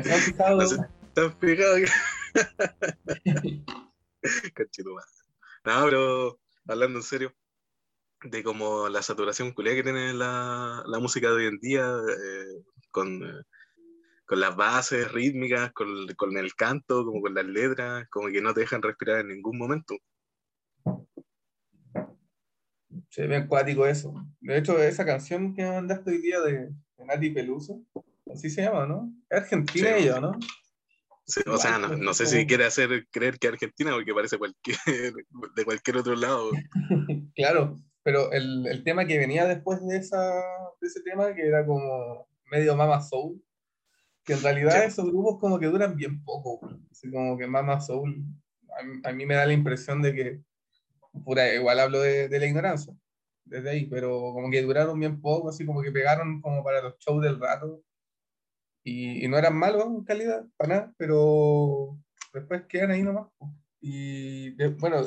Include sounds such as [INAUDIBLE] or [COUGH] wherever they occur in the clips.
Eh, ¿Se han fijado? No sé, ¿Están fijados? [LAUGHS] Cachito, No, pero hablando en serio, de como la saturación culia que tiene la, la música de hoy en día, eh, con, eh, con las bases rítmicas, con, con el canto, como con las letras, como que no te dejan respirar en ningún momento. Se ve acuático eso. De hecho, esa canción que mandaste hoy día de, de Nati Peluso, así se llama, ¿no? Es argentina Sí. ella, ¿no? Sí, o sea, no, no sé si quiere hacer creer que Argentina, porque parece cualquier, de cualquier otro lado. [LAUGHS] Claro, pero el, el tema que venía después de, esa, de ese tema, que era como medio Mama Soul, que en realidad Sí. esos grupos como que duran bien poco. Así como que Mama Soul, a, a mí me da la impresión de que, pura, igual hablo de, de la ignorancia, desde ahí, pero como que duraron bien poco, así como que pegaron como para los shows del rato. Y, y no eran malos en calidad, para nada, pero después quedan ahí nomás. Y de- bueno,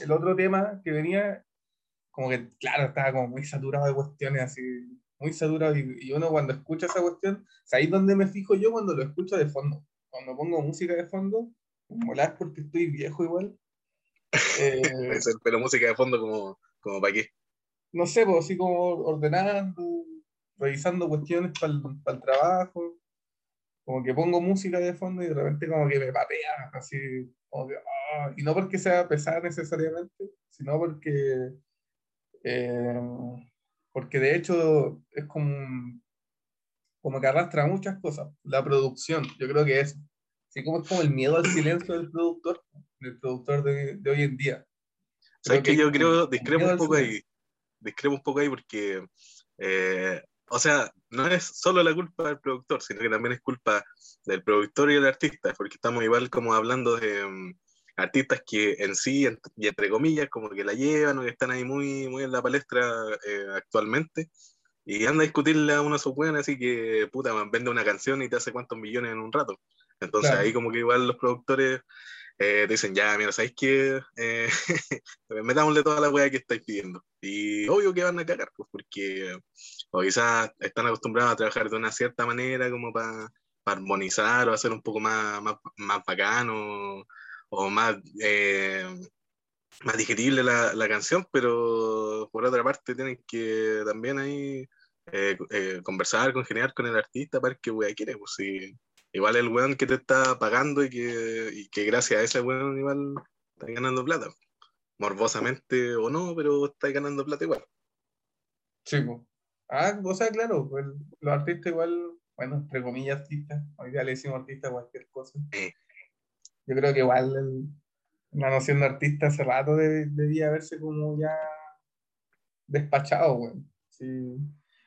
el otro tema que venía, como que, claro, estaba como muy saturado de cuestiones así, muy saturado. Y, y uno cuando escucha esa cuestión, ¿sabéis dónde me fijo yo cuando lo escucho de fondo? Cuando pongo música de fondo, como la es porque estoy viejo igual. eh, [LAUGHS] pero música de fondo como, como para qué. no sé, pues así como ordenando, revisando cuestiones para el, trabajo, como que pongo música de fondo y de repente como que me patea, así, como que, ah, y no porque sea pesada necesariamente, sino porque, eh, porque de hecho es como, como que arrastra muchas cosas, la producción, yo creo que es, así como es como el miedo al silencio del productor, del productor de, de hoy en día. ¿Sabes Creo que yo que- creo, discrepo un poco ahí? Discrepo un poco ahí porque, eh, o sea, no es solo la culpa del productor, sino que también es culpa del productor y del artista, porque estamos igual como hablando de mm, artistas que en sí, ent- y entre comillas, como que la llevan o que están ahí muy, muy en la palestra eh, actualmente, y anda a discutirle a uno de sus buenos, así que, puta, man, vende una canción y te hace cuántos millones en un rato. Entonces Claro. ahí como que igual los productores eh, dicen, ya, mira, ¿sabéis qué? Eh, [LAUGHS] metámosle toda la weá que estáis pidiendo. Y obvio que van a cagar, pues, porque o quizás están acostumbrados a trabajar de una cierta manera como para armonizar o hacer un poco más, más, más bacano o más, eh, más digerible la, la canción, pero por otra parte tienen que también ahí eh, eh, conversar, congeniar con el artista para qué weá quiere, pues si igual el weón que te está pagando y que, y que gracias a ese weón igual está ganando plata. Morbosamente o no, pero está ganando plata igual. Sí, pues. Ah, o sea, claro, pues, los artistas igual, bueno, entre comillas artistas, hoy día le decimos artista a cualquier cosa. Yo creo que igual el- la noción de artista hace rato de- debía haberse como ya despachado, güey. Sí.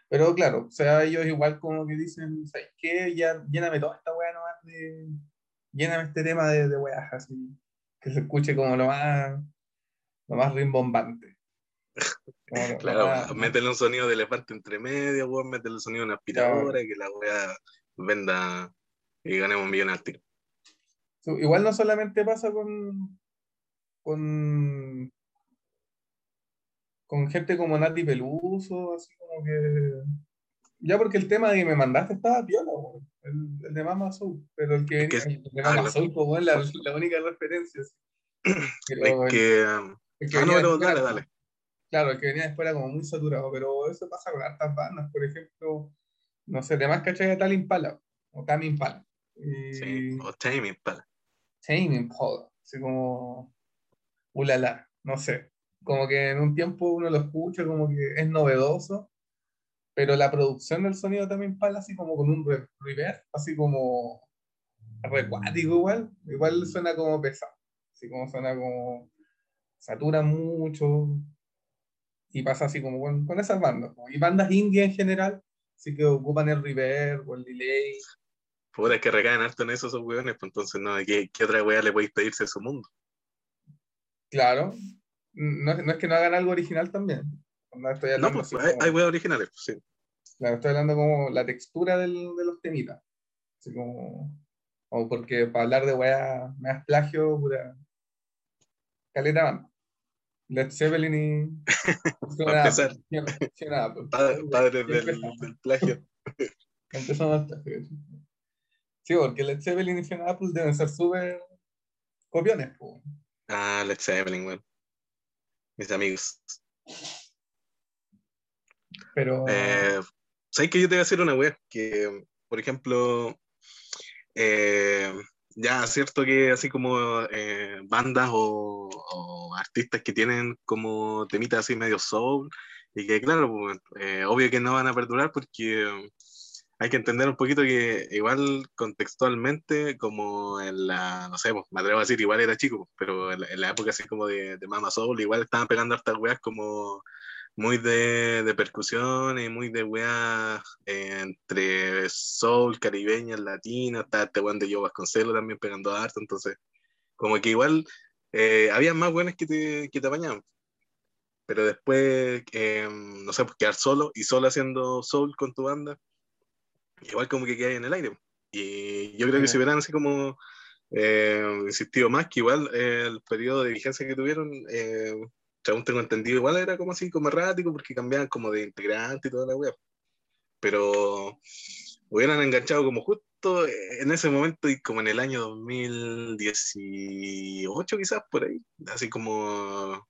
Pero claro, o sea, ellos igual como que dicen, ¿sabes qué? Ya, lléname toda esta weá nomás de... Lléname este tema de, de weas así, que se escuche como lo más, lo más rimbombante. Como Claro, más- [LAUGHS] métele un sonido de elefante entre medio, weón, métele un sonido de una aspiradora y que la weá venda y ganemos un millón al tiro. Igual no solamente pasa con, con, con gente como Nati Peluso, así como que. Ya porque el tema que me mandaste estaba piola, el, el de Mama Soul, pero el que Es que- el de ah, Mama lo- Soul, pues, weón, la, [LAUGHS] la única referencia. sí. Pero Es que. el que Ah, no, pero dale, dale. Claro, el que venía después era como muy saturado, pero eso pasa con hartas bandas, por ejemplo, no sé, además cachai a Tal Impala, o Tame Impala. Y- Sí, o Tame Impala. Tame Impala, así como, ulala, no sé, como que en un tiempo uno lo escucha como que es novedoso, pero la producción del sonido también Impala así como con un re- reverb, así como recuático igual, igual suena como pesado, así como suena como satura mucho y pasa así como con, con esas bandas, y bandas indias en general, así que ocupan el reverb o el delay, Puta, es que recaen harto en eso esos weones, pues entonces, no, ¿qué, qué otra weá le podéis pedirse a su mundo? claro, no, es- no es que no hagan algo original también. No, estoy No, pues hay, como- hay weas originales, pues sí. Claro, estoy hablando como la textura del, de los temitas. Así como. O porque para hablar de weá, me das plagio, pura. Caleta banda. Led Zeppelin y. [LAUGHS] Para empezar. [LAUGHS] Padre, padres del, del plagio. Empezamos el plagio. Sí, porque Led Zeppelin y Fiona Apple deben ser súper copiones. po. Ah, Led Zeppelin, weón. Mis amigos. Pero Eh, ¿Sabes que yo te voy a decir una wea? Que, por ejemplo, eh, ya es cierto que así como eh, bandas o, o artistas que tienen como temitas así medio soul, y que claro, pues, eh, obvio que no van a perdurar porque hay que entender un poquito que igual contextualmente, como en la, no sé, pues, me atrevo a decir, igual era chico, pero en la, en la época así como de, de Mama Soul, igual estaban pegando hartas weas como muy de, de percusión y muy de weas eh, entre soul, caribeñas, latinas, está este weón de Joe Vasconcelos también pegando harto, entonces como que igual eh, había más buenas que te, que te apañaban. Pero después, eh, no sé, pues quedar solo y solo haciendo soul con tu banda, igual como que queda en el aire. Y yo creo que si hubieran así como eh, insistido más, que igual eh, el periodo de vigencia que tuvieron, eh, según tengo entendido, igual era como así, como errático, porque cambiaban como de integrante y toda la web. Pero hubieran enganchado como justo en ese momento y como en el año 2018 quizás, por ahí, así como...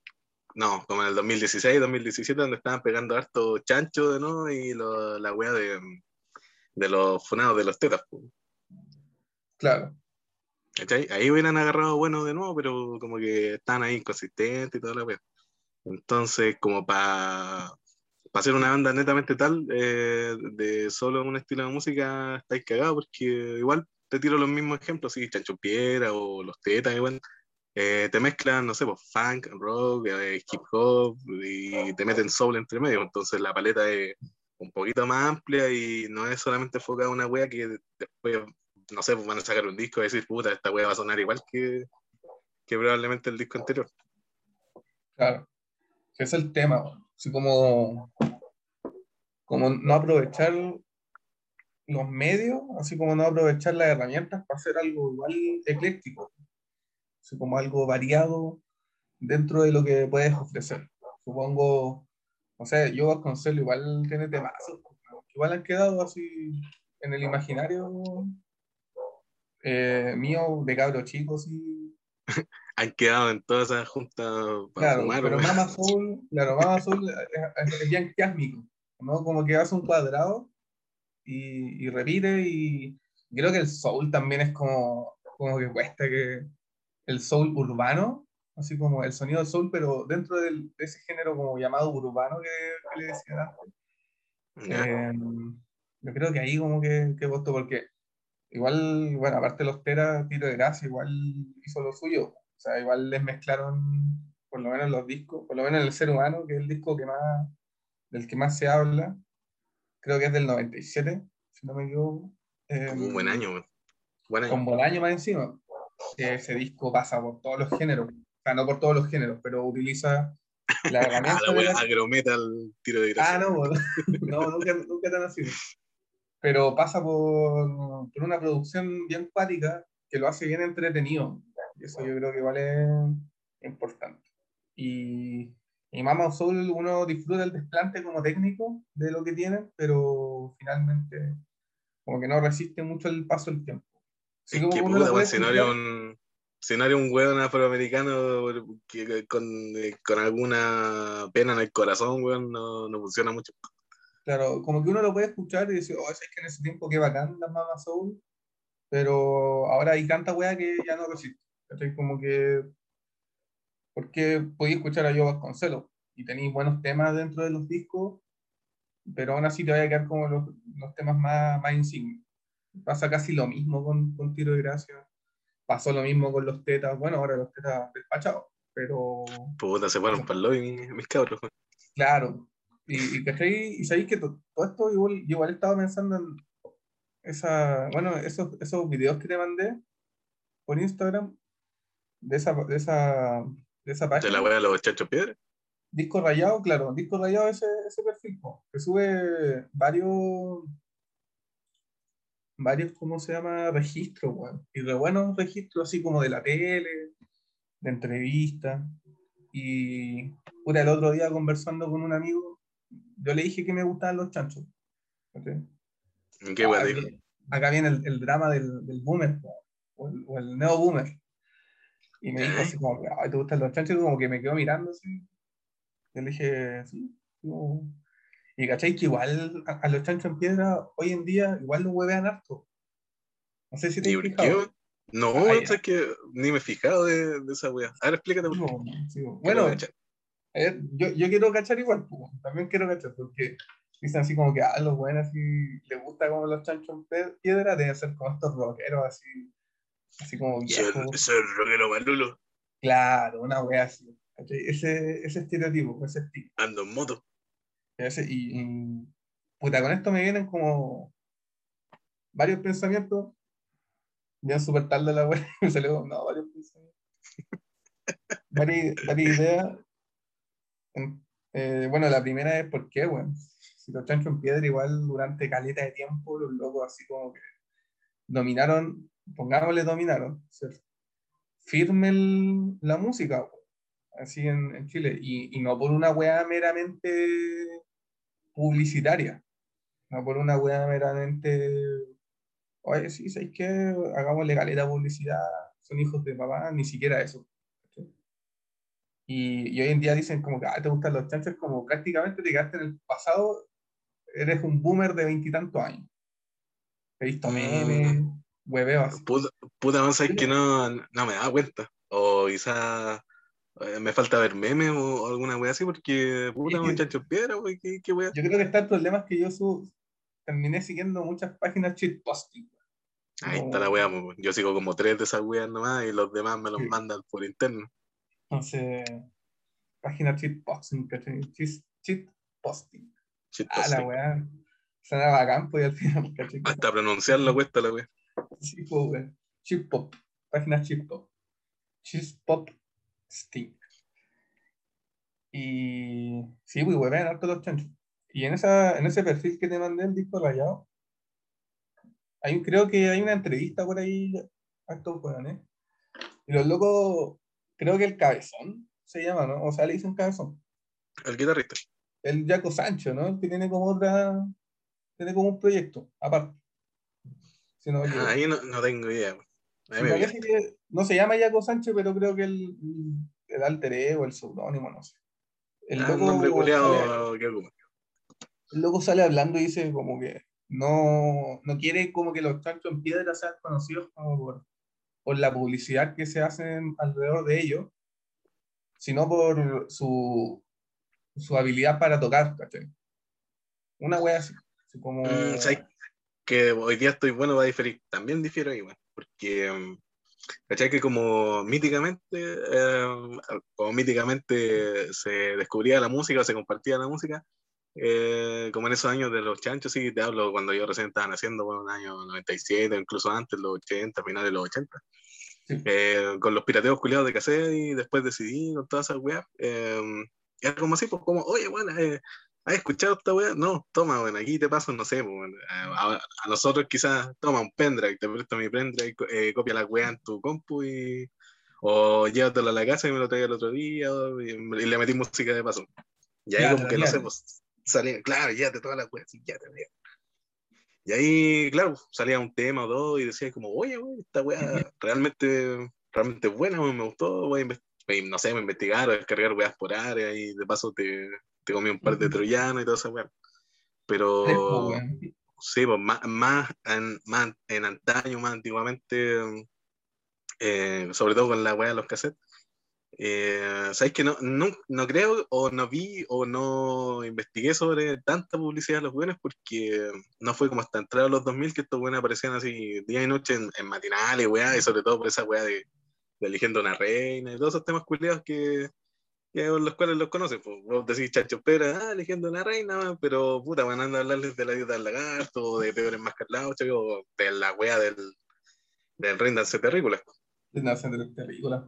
No, como en el 2016, 2017, donde estaban pegando harto chancho de nuevo y lo- la wea de, de los funados de los tetas. claro, ¿Cachai? Ahí hubieran agarrado bueno de nuevo, pero como que están ahí inconsistentes y toda la wea. Entonces, como para hacer una banda netamente tal, eh, de solo un estilo de música, estáis cagados, porque igual te tiro los mismos ejemplos, sí, Chancho Piedra o Los Tetas, igual. eh, te mezclan, no sé, pues funk, rock, eh, hip hop, y te meten soul entre medio. Entonces la paleta es un poquito más amplia y no es solamente enfocada a una wea que después, no sé, pues van a sacar un disco y decir, puta, esta wea va a sonar igual que, que probablemente el disco anterior. claro. Ese es el tema. Así como, como no aprovechar los medios, así como no aprovechar las herramientas para hacer algo igual ecléctico. Así como algo variado dentro de lo que puedes ofrecer. Supongo, no sé, yo Vasconcelos igual tiene temazos, igual han quedado así en el imaginario eh, mío de cabro chico, sí. [LAUGHS] Han quedado en todas esas juntas para Claro, fumar. pero. Mama [LAUGHS] Soul, claro, Mama Soul es, es- es bien cásmico, ¿no? Como que hace un cuadrado y, y repite y creo que el soul también es como, como que cuesta que el soul urbano, así como el sonido del soul, pero dentro del- de ese género como llamado urbano que, que le decía antes, Ya. eh, yo creo que ahí como que, que costó, porque igual, bueno, aparte de los Teras, Tiro de Gracia igual hizo lo suyo, o sea, igual les mezclaron, por lo menos los discos, por lo menos el ser humano, que es el disco que más, del que más se habla, creo que es del 97, si no me equivoco. Eh, un buen año. Buen año. Con buen año más encima. Ese disco pasa por todos los géneros, sea, no por todos los géneros, pero utiliza la [LAUGHS] Ah, herramienta la wea la- agrometal, tiro de gracia. Ah, no, bueno. [LAUGHS] no, nunca, nunca tan así. Pero pasa por, por una producción bien cuática que lo hace bien entretenido. Y eso yo creo que vale importante. Y, y Mama Soul uno disfruta el desplante como técnico de lo que tiene, pero finalmente como que no resiste mucho el paso del tiempo. Así Es como que puta, escuchar- un, si no era un weón afroamericano que, con, eh, con alguna pena en el corazón, weón, no, no funciona mucho. Claro, como que uno lo puede escuchar y decir, oh, es que en ese tiempo qué bacán la Mama Soul, pero ahora hay tanta wea que ya no resiste. ¿cachai? Como que, porque podéis escuchar a Joe Vasconcelos y tenéis buenos temas dentro de los discos, pero aún así te vaya a quedar como los, los temas más, más insignes. Pasa casi lo mismo con, con Tiro de Gracia, pasó lo mismo con los tetas, bueno, ahora los tetas despachados, pero Puta, se fueron para el lobby mis, cabros. Claro. Y, y, y sabéis que to- todo esto igual, igual estaba pensando en esa, bueno, esos, esos videos que te mandé por Instagram de esa, de esa, de esa De página. la wea de los chachos piedras. Disco rayado, claro, disco rayado ese, ese perfil, que sube varios, varios, ¿cómo se llama? Registros, weón. Y de buenos registros así como de la tele, de entrevistas. Y puta, el otro día conversando con un amigo, yo le dije que me gustaban los chanchos. ¿cachai? ¿Qué dijo? acá viene el, el drama del, del boomer, o el, o el neo boomer. Y me dijo así como, ay, ¿te gustan los chanchos? Y como que me quedó mirando así. Yo le dije, sí. No. Y cachai que igual a, a, los chanchos en piedra hoy en día igual los huevean harto. No sé si te has fijado. No, ah, es que ni me he fijado de, de esa wea. A ver, explícate. Sí, sí, bueno, ver, yo, yo quiero cachar igual, pues, también quiero cachar, porque dicen así como que a ah, los buenos así les gusta como los chanchos en piedra, deben ser como estos rockeros así, así como viejos. Ese es rockero malulo. Claro, una wea así. Ese, ese estereotipo, ese estilo. Ando en moto. Ese, y, y, puta, con esto me vienen como varios pensamientos. Ya súper tarde la wea, [LAUGHS] me salió, no, varios pensamientos. [LAUGHS] varias, varias ideas eh, bueno, la primera es por qué, bueno, si los chanchos en piedra igual durante caleta de tiempo, los locos así como que dominaron, pongámosle dominaron, ¿cierto? firme la música, así en, en Chile, y, y, no por una weá meramente publicitaria, no por una weá meramente, oye, sí, ¿sabes qué? Hagámosle caleta publicidad, son hijos de papá, ni siquiera eso. Y, y, hoy en día dicen como que ah, te gustan los chanchos, como prácticamente te quedaste en el pasado, eres un boomer de veintitantos años. He visto memes, mm. hueveo así. Puta, puta no sabes que no, no me da cuenta. O quizá eh, me falta ver memes o, alguna wea así, porque puta, un chancho piedra, wey, qué, qué wea. Yo creo que está el problema es que yo su, terminé siguiendo muchas páginas shitposting. Ahí está la wea, yo sigo como tres de esas weas nomás y los demás me los sí. mandan por interno. Entonces, página cheat posting, ¿cachai? Cheat, cheat posting. Cheat ah, la weá. Suena bacán, pues al final, ¿cachai? Hasta pronunciarlo cuesta la weá. Sí, pues, weá. Chip pop. Página chip pop. Chip pop stick. Y sí, pues weón, harto los chanchos. Y en, esa, en ese perfil que te mandé, el disco rayado, hay, creo que hay una entrevista por ahí a estos weones. Y los locos creo que el cabezón se llama, ¿no? O sea, le dicen cabezón. El guitarrista. El Jaco Sancho, ¿no? Que tiene como otra, tiene como un proyecto, aparte. Si no, ah, ahí no, no, tengo idea. Sí, parece que no se llama Jaco Sancho, pero creo que el, el alter ego, el seudónimo, no sé. El ah, loco, sale, el loco sale hablando y dice como que no, no quiere como que los chanchos en piedra sean conocidos como por por la publicidad que se hace alrededor de ellos, sino por su, su habilidad para tocar, ¿cachai? Una wea así. así como... Mm. Que hoy día estoy bueno va a diferir. También difiero igual, porque mm, ¿cachai? Que como míticamente, eh, como míticamente se descubría la música o se compartía la música, eh, como en esos años de los chanchos, sí, te hablo cuando yo recién estaba naciendo, bueno, en el año 97, incluso antes, los 80, finales de los 80. Eh, con los pirateos culiados de cassette y después decidí con todas esas weas. Eh, era como así, pues como, oye, bueno, ¿has escuchado esta wea? No, toma, bueno, aquí te paso, no sé, a, a, nosotros quizás toma un pendrive, te presto mi pendrive, eh, copia la wea en tu compu y, o llévatelo a la casa y me lo trae el otro día y, y, le metí música de paso. Y ahí como que no sé, pues salía, claro, ya te toda la wea, ya te. Y ahí, claro, salía un tema o dos y decía como, oye, wey, esta weá realmente, realmente buena, wey, me gustó, wey, no sé, me investigar o descargar weas por área y de paso te, te comí un par de troyanos y toda esa weá. Pero, sí, pues más, más, en, más en antaño, más antiguamente, eh, sobre todo con la weá de los cassettes, eh, Sabéis que no, no, no, creo o no vi o no investigué sobre tanta publicidad de los buenos porque no fue como hasta entrar a los 2000 que estos buenos aparecían así día y noche en, en matinales, weá, y sobre todo por esa weá de, de eligiendo una reina y todos esos temas culiados que, que los cuales los conocen. Pues, vos decís Chacho Pera, ah, eligiendo una reina, pero puta, van a hablarles de la dieta del lagarto, o de peores más o de la weá del, del rey de terrícolas. De terrícolas,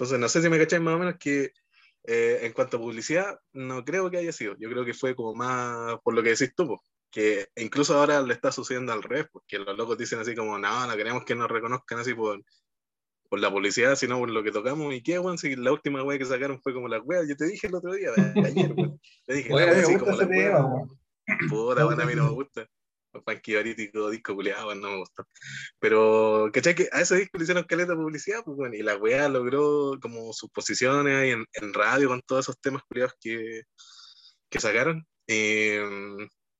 entonces, no sé si me cacháis más o menos que eh, en cuanto a publicidad, no creo que haya sido. Yo creo que fue como más por lo que decís tú, po, que incluso ahora le está sucediendo al revés, porque los locos dicen así como, no, no queremos que nos reconozcan así por, por la publicidad, sino por lo que tocamos. ¿Y qué, weón? Si la última wea que sacaron fue como la wea, yo te dije el otro día, [LAUGHS] ayer, weón. Te dije, Oye, así como la wea. Puta, bueno, a mí no me gusta. panquibarítico, disco culiado, no me gustó. Pero, ¿cachai? Que a ese disco le hicieron caleta de publicidad, pues bueno, y la weá logró como sus posiciones ahí en, en radio con todos esos temas culiados que, que sacaron. Eh,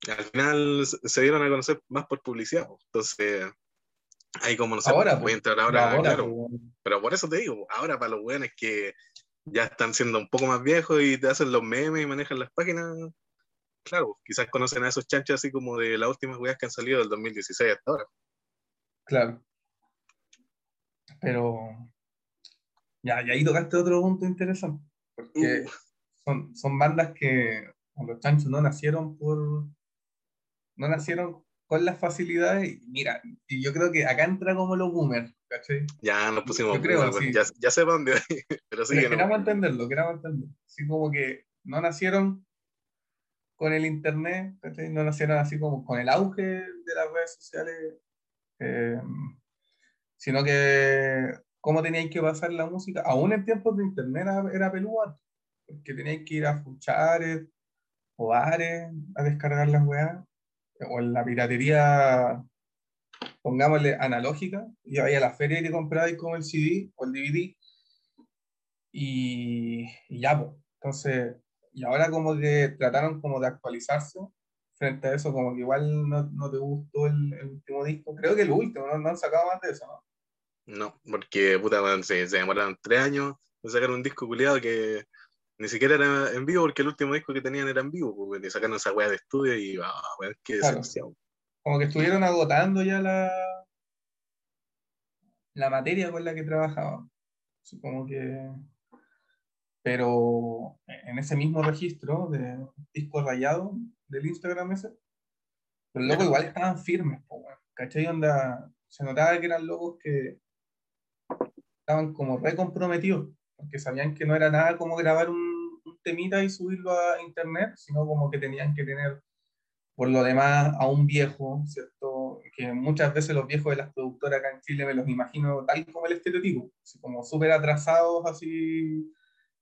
al final se dieron a conocer más por publicidad, pues. entonces ahí como no sé, Ahora, voy a pues. entrar ahora, Ahora, claro, pues, pero por eso te digo, ahora para los weones que ya están siendo un poco más viejos y te hacen los memes y manejan las páginas, claro, quizás conocen a esos chanchos así como de las últimas weas que han salido del 2016 hasta ahora. Claro. Pero ya, y ahí tocaste otro punto interesante, porque Uh. son, son bandas que los chanchos no nacieron por no nacieron con las facilidades. Y mira, y yo creo que acá entra como los boomers, ¿cachai? Ya nos pusimos, Yo creo, bueno, sí. ya, ya sé dónde [LAUGHS] pero sí Pero que no. queramos entenderlo, queramos entenderlo. Así como que no nacieron con el internet, ¿cachai? no nacieron así como con el auge de las redes sociales, eh, sino que cómo teníais que pasar la música, aún en tiempos de internet era, era antes, porque teníais que ir a fuchares o bares a descargar las weas, o en la piratería, pongámosle analógica, y ahí a la feria y te comprabais como el CD o el DVD, y, y ya, pues. Entonces, y ahora como que trataron como de actualizarse frente a eso, como que igual no, no te gustó el, el último disco. Creo que el último, no, no han sacado más de eso, ¿no? No, porque puta, se, se demoraron tres años en sacar un disco culiado que ni siquiera era en vivo, porque el último disco que tenían era en vivo, pues, weón, y sacaron esa weá de estudio y ah, weón, qué Claro. Como que estuvieron agotando ya la, la materia con la que trabajaban. Como que... Pero en ese mismo registro de disco rayado del Instagram ese, los locos igual estaban firmes, po, weón. ¿cachai? Onda, se notaba que eran locos que estaban como re comprometidos, porque sabían que no era nada como grabar un, y subirlo a internet, sino como que tenían que tener, por lo demás, a un viejo, ¿cierto? Que muchas veces los viejos de las productoras acá en Chile me los imagino tal como el estereotipo, así como súper atrasados, así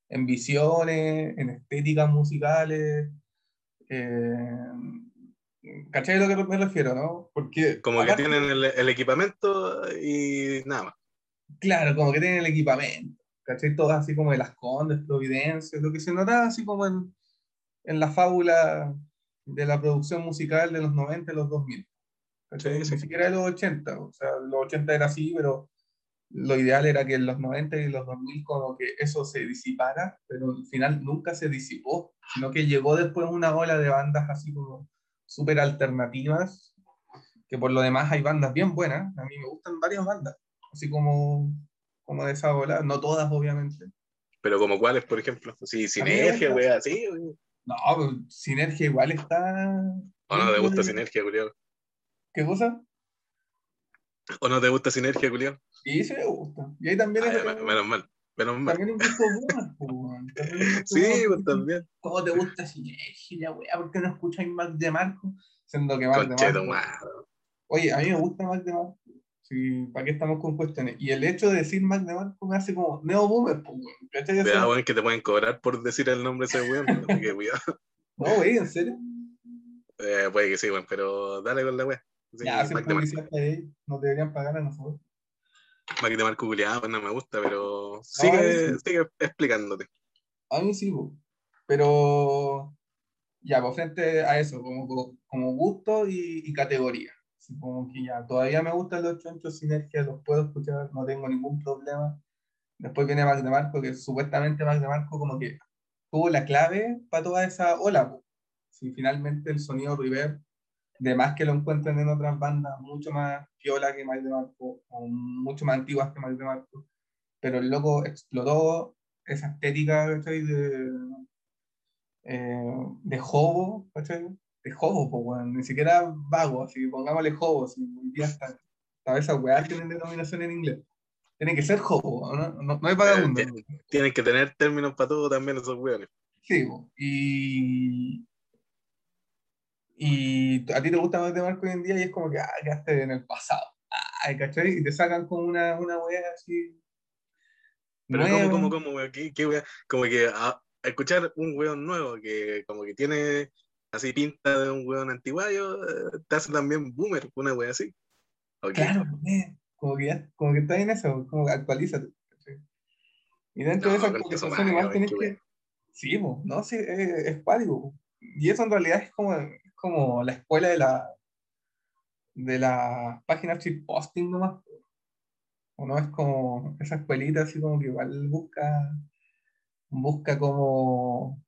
en visiones, en estéticas musicales. Eh, ¿Cachai a lo que me refiero, no? Porque Como que tienen el, el equipamiento y nada más. Claro, como que tienen el equipamiento, ¿cachai? Todas así como de las Condes, Providencia, lo que se notaba así como en, en la fábula de la producción musical de los 90 y los 2000. ¿cachai? Sí, sí. Ni siquiera de los 80, o sea, los 80 era así, pero lo ideal era que en los 90 y los 2000 como que eso se disipara, pero al final nunca se disipó, sino que llegó después una ola de bandas así como súper alternativas, que por lo demás hay bandas bien buenas, a mí me gustan varias bandas, así como, como de esa ola, no todas obviamente. Pero como cuáles, por ejemplo. Sí, sinergia, gusta. weá, sí, weón. No, pero Sinergia igual está... ¿O no te gusta sinergia, culiado? ¿Qué cosa? ¿O no te gusta sinergia, culiado? Sí, sí me gusta. Y ahí también es... menos mal, menos mal. También un gusto bueno, Sí, pues también. ¿Cómo te gusta Sinergia, weá? ¿Por qué no escucháis Mac de Marco? Siendo que Mac de Marco... Oye, a mí me gusta Mac de Marco. Sí, ¿para qué estamos con cuestiones? Y el hecho de decir Mac de Marco me hace como neo boomer, pues, weón. Weón, que te pueden cobrar por decir el nombre de ese weón. Que cuidado. [LAUGHS] No, en serio. Eh, puede que sí, weón, pero dale con la weá. Sí, ya, Mac de Marco. Nos deberían pagar a nosotros. Mac de Marco culiado, pues no me gusta, pero No, sigue, sí. sigue explicándote. A mí sí, po. pero ya, pues frente a eso, como, como gusto y, y categoría. Así como que ya, todavía me gustan los chonchos sinergia, los puedo escuchar, no tengo ningún problema. Después viene Mac de Marco, que supuestamente Mac de Marco como que tuvo la clave para toda esa ola. Si finalmente el sonido reverb, de más que lo encuentren en otras bandas, mucho más piola que Mac de Marco, o mucho más antiguas que Mac de Marco, pero el loco explotó esa estética. De, eh, de hobo, ¿cachai? De weón. Ni siquiera vago, así que pongámosle hobo, si hoy día. Todas esas weas tienen denominación en inglés. Tienen que ser hobo, ¿no? No, no vagabundo. Eh, Tienen que tener términos para todo también esos weones. Sí, po. y. Y a ti te gusta más de Marco hoy en día y es como que, ah, quedaste en el pasado. Ay, ¿cachai? Y te sacan como una, una wea así. Pero nueva. ¿Qué, qué weón? Como que a, a escuchar un weón nuevo que como que tiene así pinta de un weón antiguayo, eh, te hace también boomer, una wea así. Claro, como, que ya, como que está en eso, como que actualízate. Y dentro de esa actualización igual tienes que... Sí, no, sí, es, es Y eso en realidad es como, es como la escuela de la de la página posting nomás. O no es como esa escuelita así como que igual busca busca como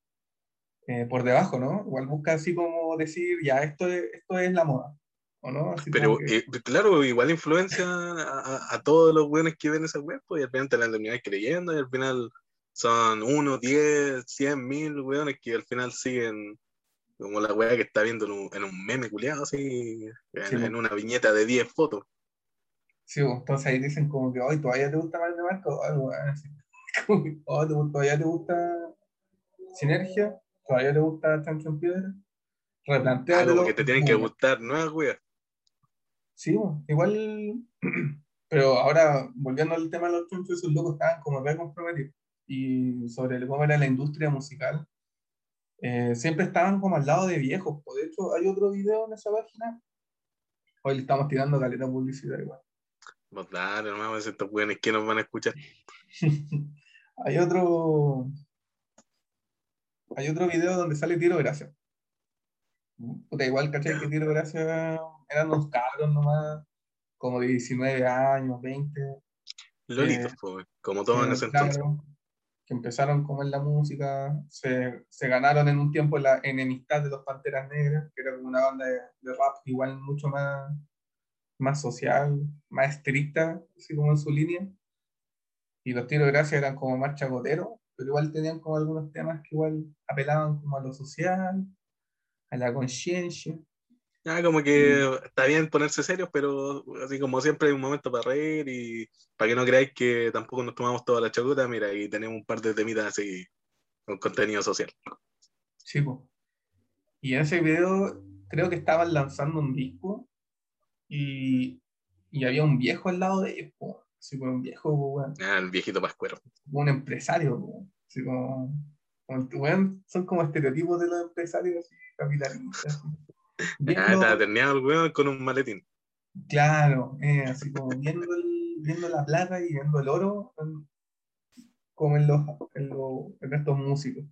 eh, por debajo, ¿no? Igual busca así como decir, ya, esto es, esto es la moda, ¿o no? Pero eh, claro, igual influencia a, todos los buenos que ven esa web, pues, y al final te la terminas creyendo, y al final son uno, diez, cien mil weones que al final siguen como la wea que está viendo en un, en un meme culiado, así, en, una viñeta de 10 fotos. Sí, entonces ahí dicen como que hoy todavía te gusta más de Marco, [LAUGHS] así. [LAUGHS] oh, todavía te gusta Sinergia, todavía te gusta Chancho en Piedra. Replantearlo. que te tienen que gustar nuevas weas. Sí, igual. [CLEARS THROAT] Pero ahora, volviendo al tema de los chunchos, esos locos estaban como re comprometidos. Y sobre cómo era la industria musical, eh, siempre estaban como al lado de viejos. De hecho, hay otro video en esa página. Hoy le estamos tirando caleta publicidad igual. Pues dale, no estos buenos que nos van a escuchar. [LAUGHS] hay otro. Hay otro video donde sale Tiro Gracia. Puta, igual, ¿cachai? Que Tiro Gracia eran unos cabros nomás, como de 19 años, 20. Lolitos, eh, como todos en ese entonces. Que empezaron como en la música, se, se, ganaron en un tiempo la enemistad de los Panteras Negras, que era como una banda de, de rap igual mucho más más social, más estricta, así como en su línea. Y los tiros de gracia eran como más chacoteros, pero igual tenían como algunos temas que igual apelaban como a lo social, a la conciencia. Ah, como que está bien ponerse serios, pero así como siempre hay un momento para reír y para que no creáis que tampoco nos tomamos toda la chacota, mira, y tenemos un par de temitas así con contenido social. Sí, pues. Y en ese video creo que estaban lanzando un disco y, y había un viejo al lado de ellos, así como un viejo, bueno. Ah, el viejito pascuero. Un empresario, así como, son como estereotipos de los empresarios así, capitalistas. [LAUGHS] Ah, está terminado el weón con un maletín. Claro, eh, así como viendo, el, viendo la plata y viendo el oro, como en, los, en, los, en estos músicos.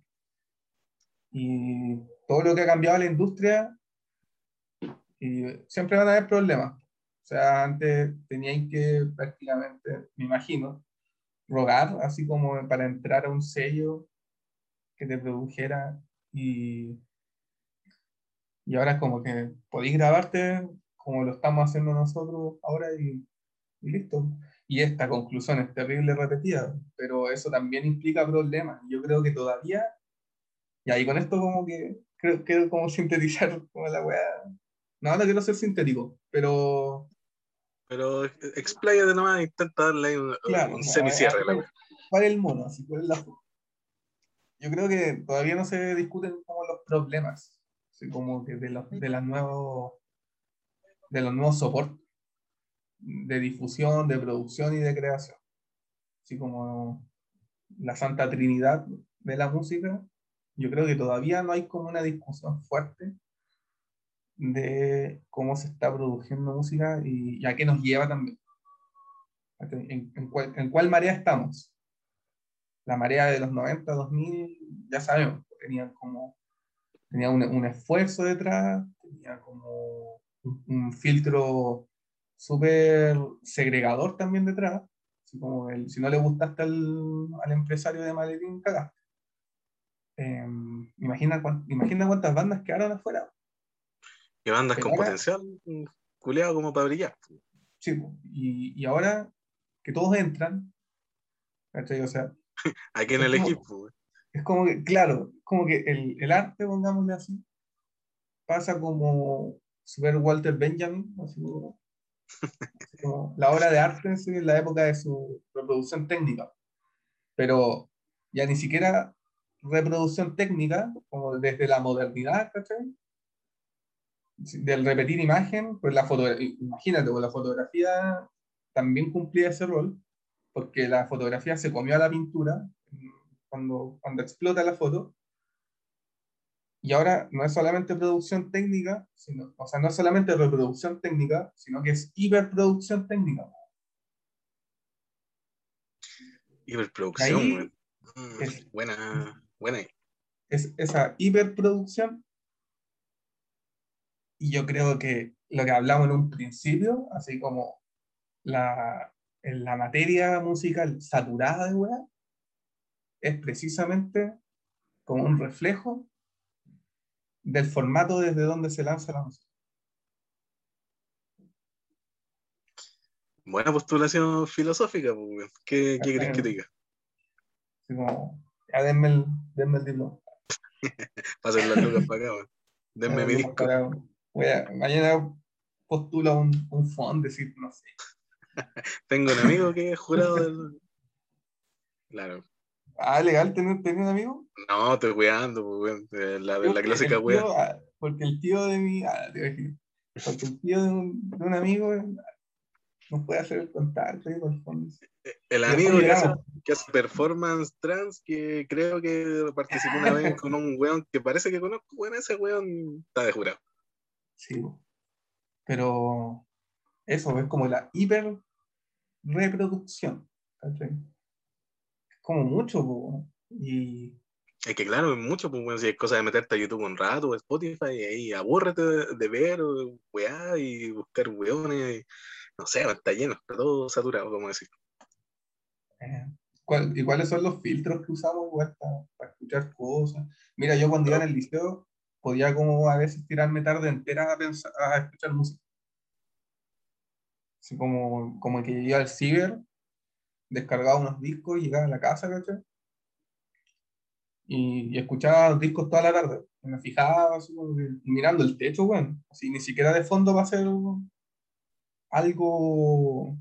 Y todo lo que ha cambiado la industria y siempre van a haber problemas. Sea, antes tenían que prácticamente, me imagino, rogar, así como para entrar a un sello que te produjera y, y ahora como que podéis grabarte como lo estamos haciendo nosotros ahora y, y listo. Y esta conclusión es terrible repetida, pero eso también implica problemas. Yo creo que todavía, y ahí con esto como que creo, quiero como [LAUGHS] sintetizar como la weá no, no quiero ser sintético, pero. Pero de nomás, intenta darle un, un semicierre. ¿Cuál es el mono? Así, ¿cuál es la Yo creo que todavía no se discuten como los problemas, así como que de los, de las nuevos, de los nuevos soportes de difusión, de producción y de creación. Así como la Santa Trinidad de la música, yo creo que todavía no hay como una discusión fuerte de cómo se está produciendo música y, a qué nos lleva también. En, cuál, marea estamos? La marea de los 90, 2000, ya sabemos, tenían como tenía un, un esfuerzo detrás, tenía como un, filtro súper segregador también detrás. Así como el, si no le gustaste al, al empresario de maletín, cagaste. Em, imagina, imagina cuántas bandas quedaron afuera que bandas con potencial, culeado como para brillar. Sí, y, y, ahora que todos entran, O sea, [LAUGHS] aquí en el equipo. Es como que, claro, como que el, el arte, pongámosle así, pasa como super Walter Benjamin, así como, la obra de arte en la época de su reproducción técnica. Pero ya ni siquiera reproducción técnica, como desde la modernidad, ¿cachai? Del repetir imagen, pues la fotografía, imagínate, pues la fotografía también cumplía ese rol, porque la fotografía se comió a la pintura cuando, cuando explota la foto. Y ahora no es solamente producción técnica, sino, o sea, no es solamente reproducción técnica, sino que es hiperproducción técnica. Hiperproducción, mm, es, buena, buena. Es esa hiperproducción. Y yo creo que lo que hablamos en un principio, así como la, en la materia musical saturada de weá, es precisamente como un reflejo del formato desde donde se lanza la música. Buena postulación filosófica, pues, ¿qué, ¿qué crees que te diga? Como, ya denme el, denme el diploma. [LAUGHS] Pasen las lucas para acá, denme mi disco. Mañana postula un, un fondo, decir, no sé. [LAUGHS] Tengo un amigo que es jurado del... Claro. Ah, legal, ¿tenés, un amigo? No, estoy cuidando, pues, la, de la clásica wea. Ah, porque el tío de mi. Ah, te Porque el tío de un, de un amigo nos puede hacer el contacto ahí por fondo. Eh, el amigo que hace, que hace, performance trans, que creo que participó una vez [LAUGHS] con un weón que parece que conozco, bueno, ese weón está de jurado. Sí, pero eso es como la hiper reproducción. ¿cachai? como mucho, y... Es que claro, es mucho, pues, si es cosa de meterte a YouTube un rato, o Spotify, y ahí abúrrete de, ver, weá, y buscar weones, no sé, está lleno, está todo saturado, como decir. Eh, ¿Y cuáles son los filtros que usamos igual para, escuchar cosas? Mira, yo cuando iba en el liceo podía como a veces tirarme tarde entera a, pensar, a escuchar música. Así como, como que iba al ciber descargaba unos discos, llegaba a la casa, ¿cachai? Y, escuchaba los discos toda la tarde. me fijaba mirando el techo, bueno, así ni siquiera de fondo va a ser algo.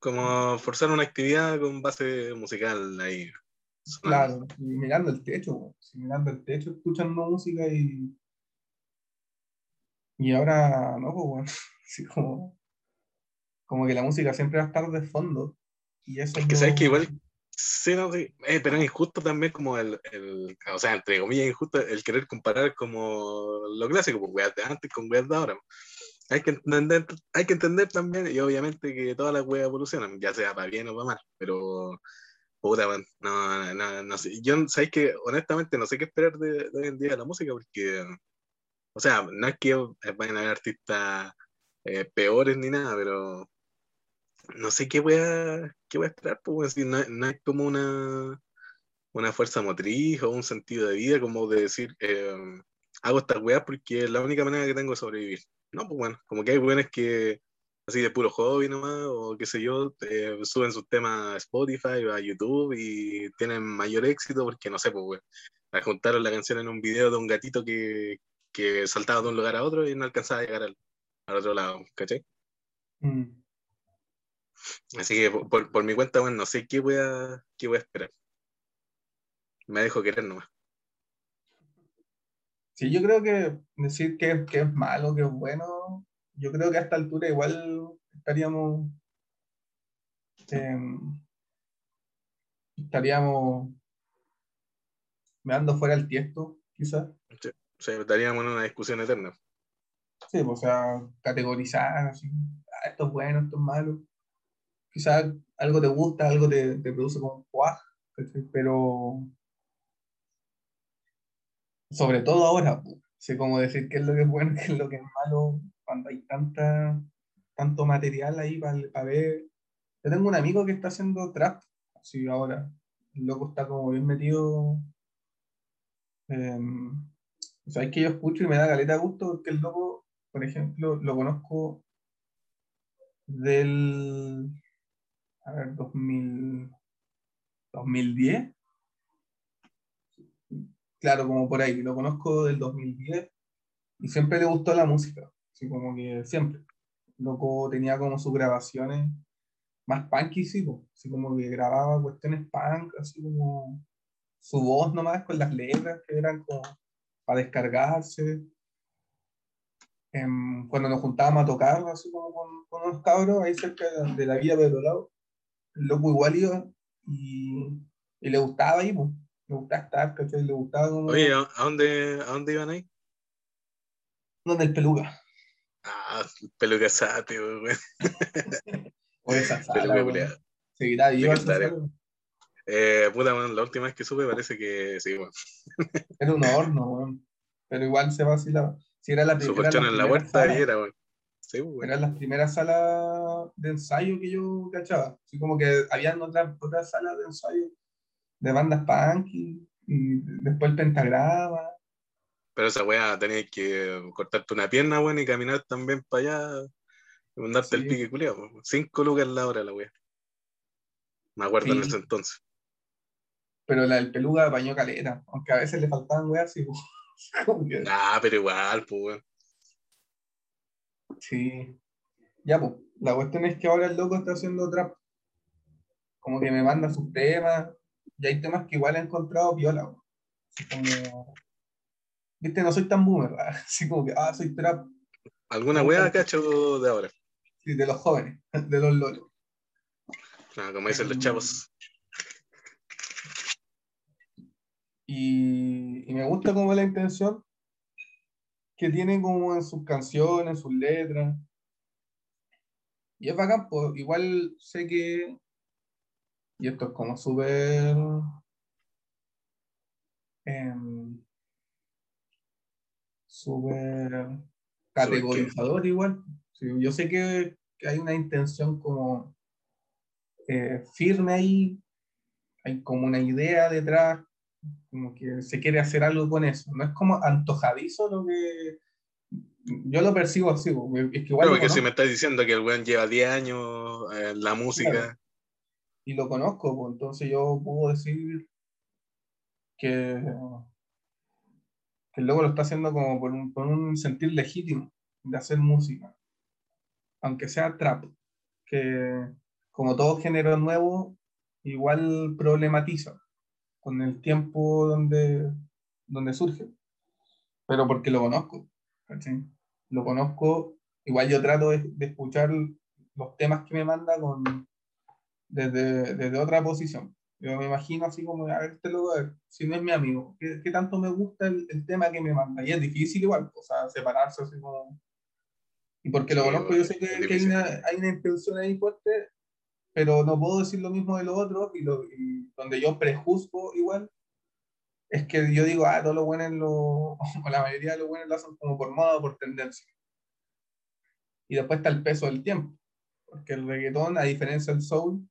Como forzar una actividad con base musical ahí. Claro, mirando el techo, mirando el techo, escuchando música y. Y ahora, no, pues bueno, así como como que la música siempre va a estar de fondo. Y eso es que sabes que igual, sí, no, sí, eh, pero es injusto también como el, el, o sea, entre comillas, injusto el querer comparar como lo clásico, pues weas de antes con weas de ahora. Hay que, entender, hay que entender también, y obviamente que todas las weas evolucionan, ya sea para bien o para mal, pero puta, no, no, no sé. Yo, sabes que honestamente no sé qué esperar de, hoy en día de la música, porque, o sea, no es que vayan a haber artistas eh, peores ni nada, pero no sé qué voy a, qué voy a esperar, pues, no, no es como una, una fuerza motriz o un sentido de vida, como de decir, eh, hago estas weas porque es la única manera que tengo de sobrevivir. No, pues bueno, como que hay weones que así de puro hobby nomás, o qué sé yo, eh, suben sus temas a Spotify o a YouTube y tienen mayor éxito porque, no sé, pues, weón, juntaron la canción en un video de un gatito que, que saltaba de un lugar a otro y no alcanzaba a llegar al, al otro lado, ¿cachai? Mm. Así que por, por, mi cuenta, bueno, no sé qué voy a, qué voy a esperar. Me dejo querer nomás. Sí, yo creo que decir que, que es malo, que es bueno, yo creo que a esta altura igual estaríamos eh, estaríamos dando fuera el tiesto, quizás. Sí, estaríamos en una discusión eterna. Sí, o sea, categorizar así, ah, esto es bueno, esto es malo quizás algo te gusta, algo te, te produce como cuaj, pero sobre todo ahora, sé cómo decir qué es lo que es bueno, qué es lo que es malo, cuando hay tanta, tanto material ahí para ver. Yo tengo un amigo que está haciendo trap, así ahora. El loco está como bien metido. Eh, o sea, que yo escucho y me da galeta gusto porque el loco, por ejemplo, lo conozco del a ver, 2000, 2010. Claro, como por ahí, lo conozco del 2010 y siempre le gustó la música, así como que siempre. Loco tenía como sus grabaciones más punky, sí, así como que grababa cuestiones punk, así como su voz nomás con las letras que eran como para descargarse. Em, cuando nos juntábamos a tocar, así como con, con unos cabros ahí cerca de, la vía de lado, loco igual iba y, y le gustaba ahí, pues. le gustaba estar, ¿cachai? Le gustaba como... Oye, ¿a dónde, a dónde iban ahí? ¿Dónde el peluca? Ah, el peluca sate, weón. O esa sala, weón. Seguirá sala. Eh, puta, la última vez que supe parece que sí, weón. Era un horno, weón. Pero igual se vacilaba. Si era la Su primera. colchón en la puerta y era, weón. Sí, weón. Eran las primeras salas de ensayo que yo cachaba. Así como que habían otras, otras salas de ensayo de bandas punk y, y después el pentagrama. Pero esa weá tenías que cortarte una pierna, weón, y caminar también para allá y mandarte el pique culiao. weón. Cinco lucas la hora la weá. Me acuerdo en ese entonces. Pero la del peluga bañó caleta. Aunque a veces le faltaban weas así. pues. [LAUGHS] como que- Ah, pero igual, pues, weón. Sí. Ya, pues. La cuestión es que ahora el loco está haciendo trap. Como que me manda sus temas. Y hay temas que igual he encontrado piola. weón. Como. Viste, no soy tan boomer. [LAUGHS] Así como que, ah, soy trap. ¿Alguna gusta. cacho de ahora? Sí, de los jóvenes, [LAUGHS] de los lolos. Ah, como dicen los chavos. Y, y me gusta como la intención que tiene como en sus canciones, sus letras. Y es bacán, pues igual sé que, y esto es como súper em, súper categorizador igual. Sí, yo sé que, que hay una intención como eh, firme ahí, hay como una idea detrás, como que se quiere hacer algo con eso. No es como antojadizo lo que yo lo percibo así, es que igual Pero que si me estás diciendo que el weón lleva 10 años en la música, Claro. y lo conozco, pues, entonces yo puedo decir que, que el loco lo está haciendo como por un, sentir legítimo de hacer música, aunque sea trap, que como todo género nuevo, igual problematiza con el tiempo donde, donde surge, pero porque lo conozco. Lo conozco, igual yo trato de, de escuchar los temas que me manda con, desde, desde otra posición. Yo me imagino así como, a ver, este ver, si no es mi amigo, ¿qué, qué tanto me gusta el, el tema que me manda? Y es difícil igual, o sea, separarse así como... Y porque lo conozco, yo sé que, que hay, una, hay una intención ahí fuerte, pero no puedo decir lo mismo de los otros, y, lo, y donde yo prejuzgo igual, es que yo digo, ah, todos los buenos lo, [LAUGHS] o la mayoría de los buenos lo hacen como por moda o por tendencia. Y después está el peso del tiempo, porque el reggaetón, a diferencia del soul,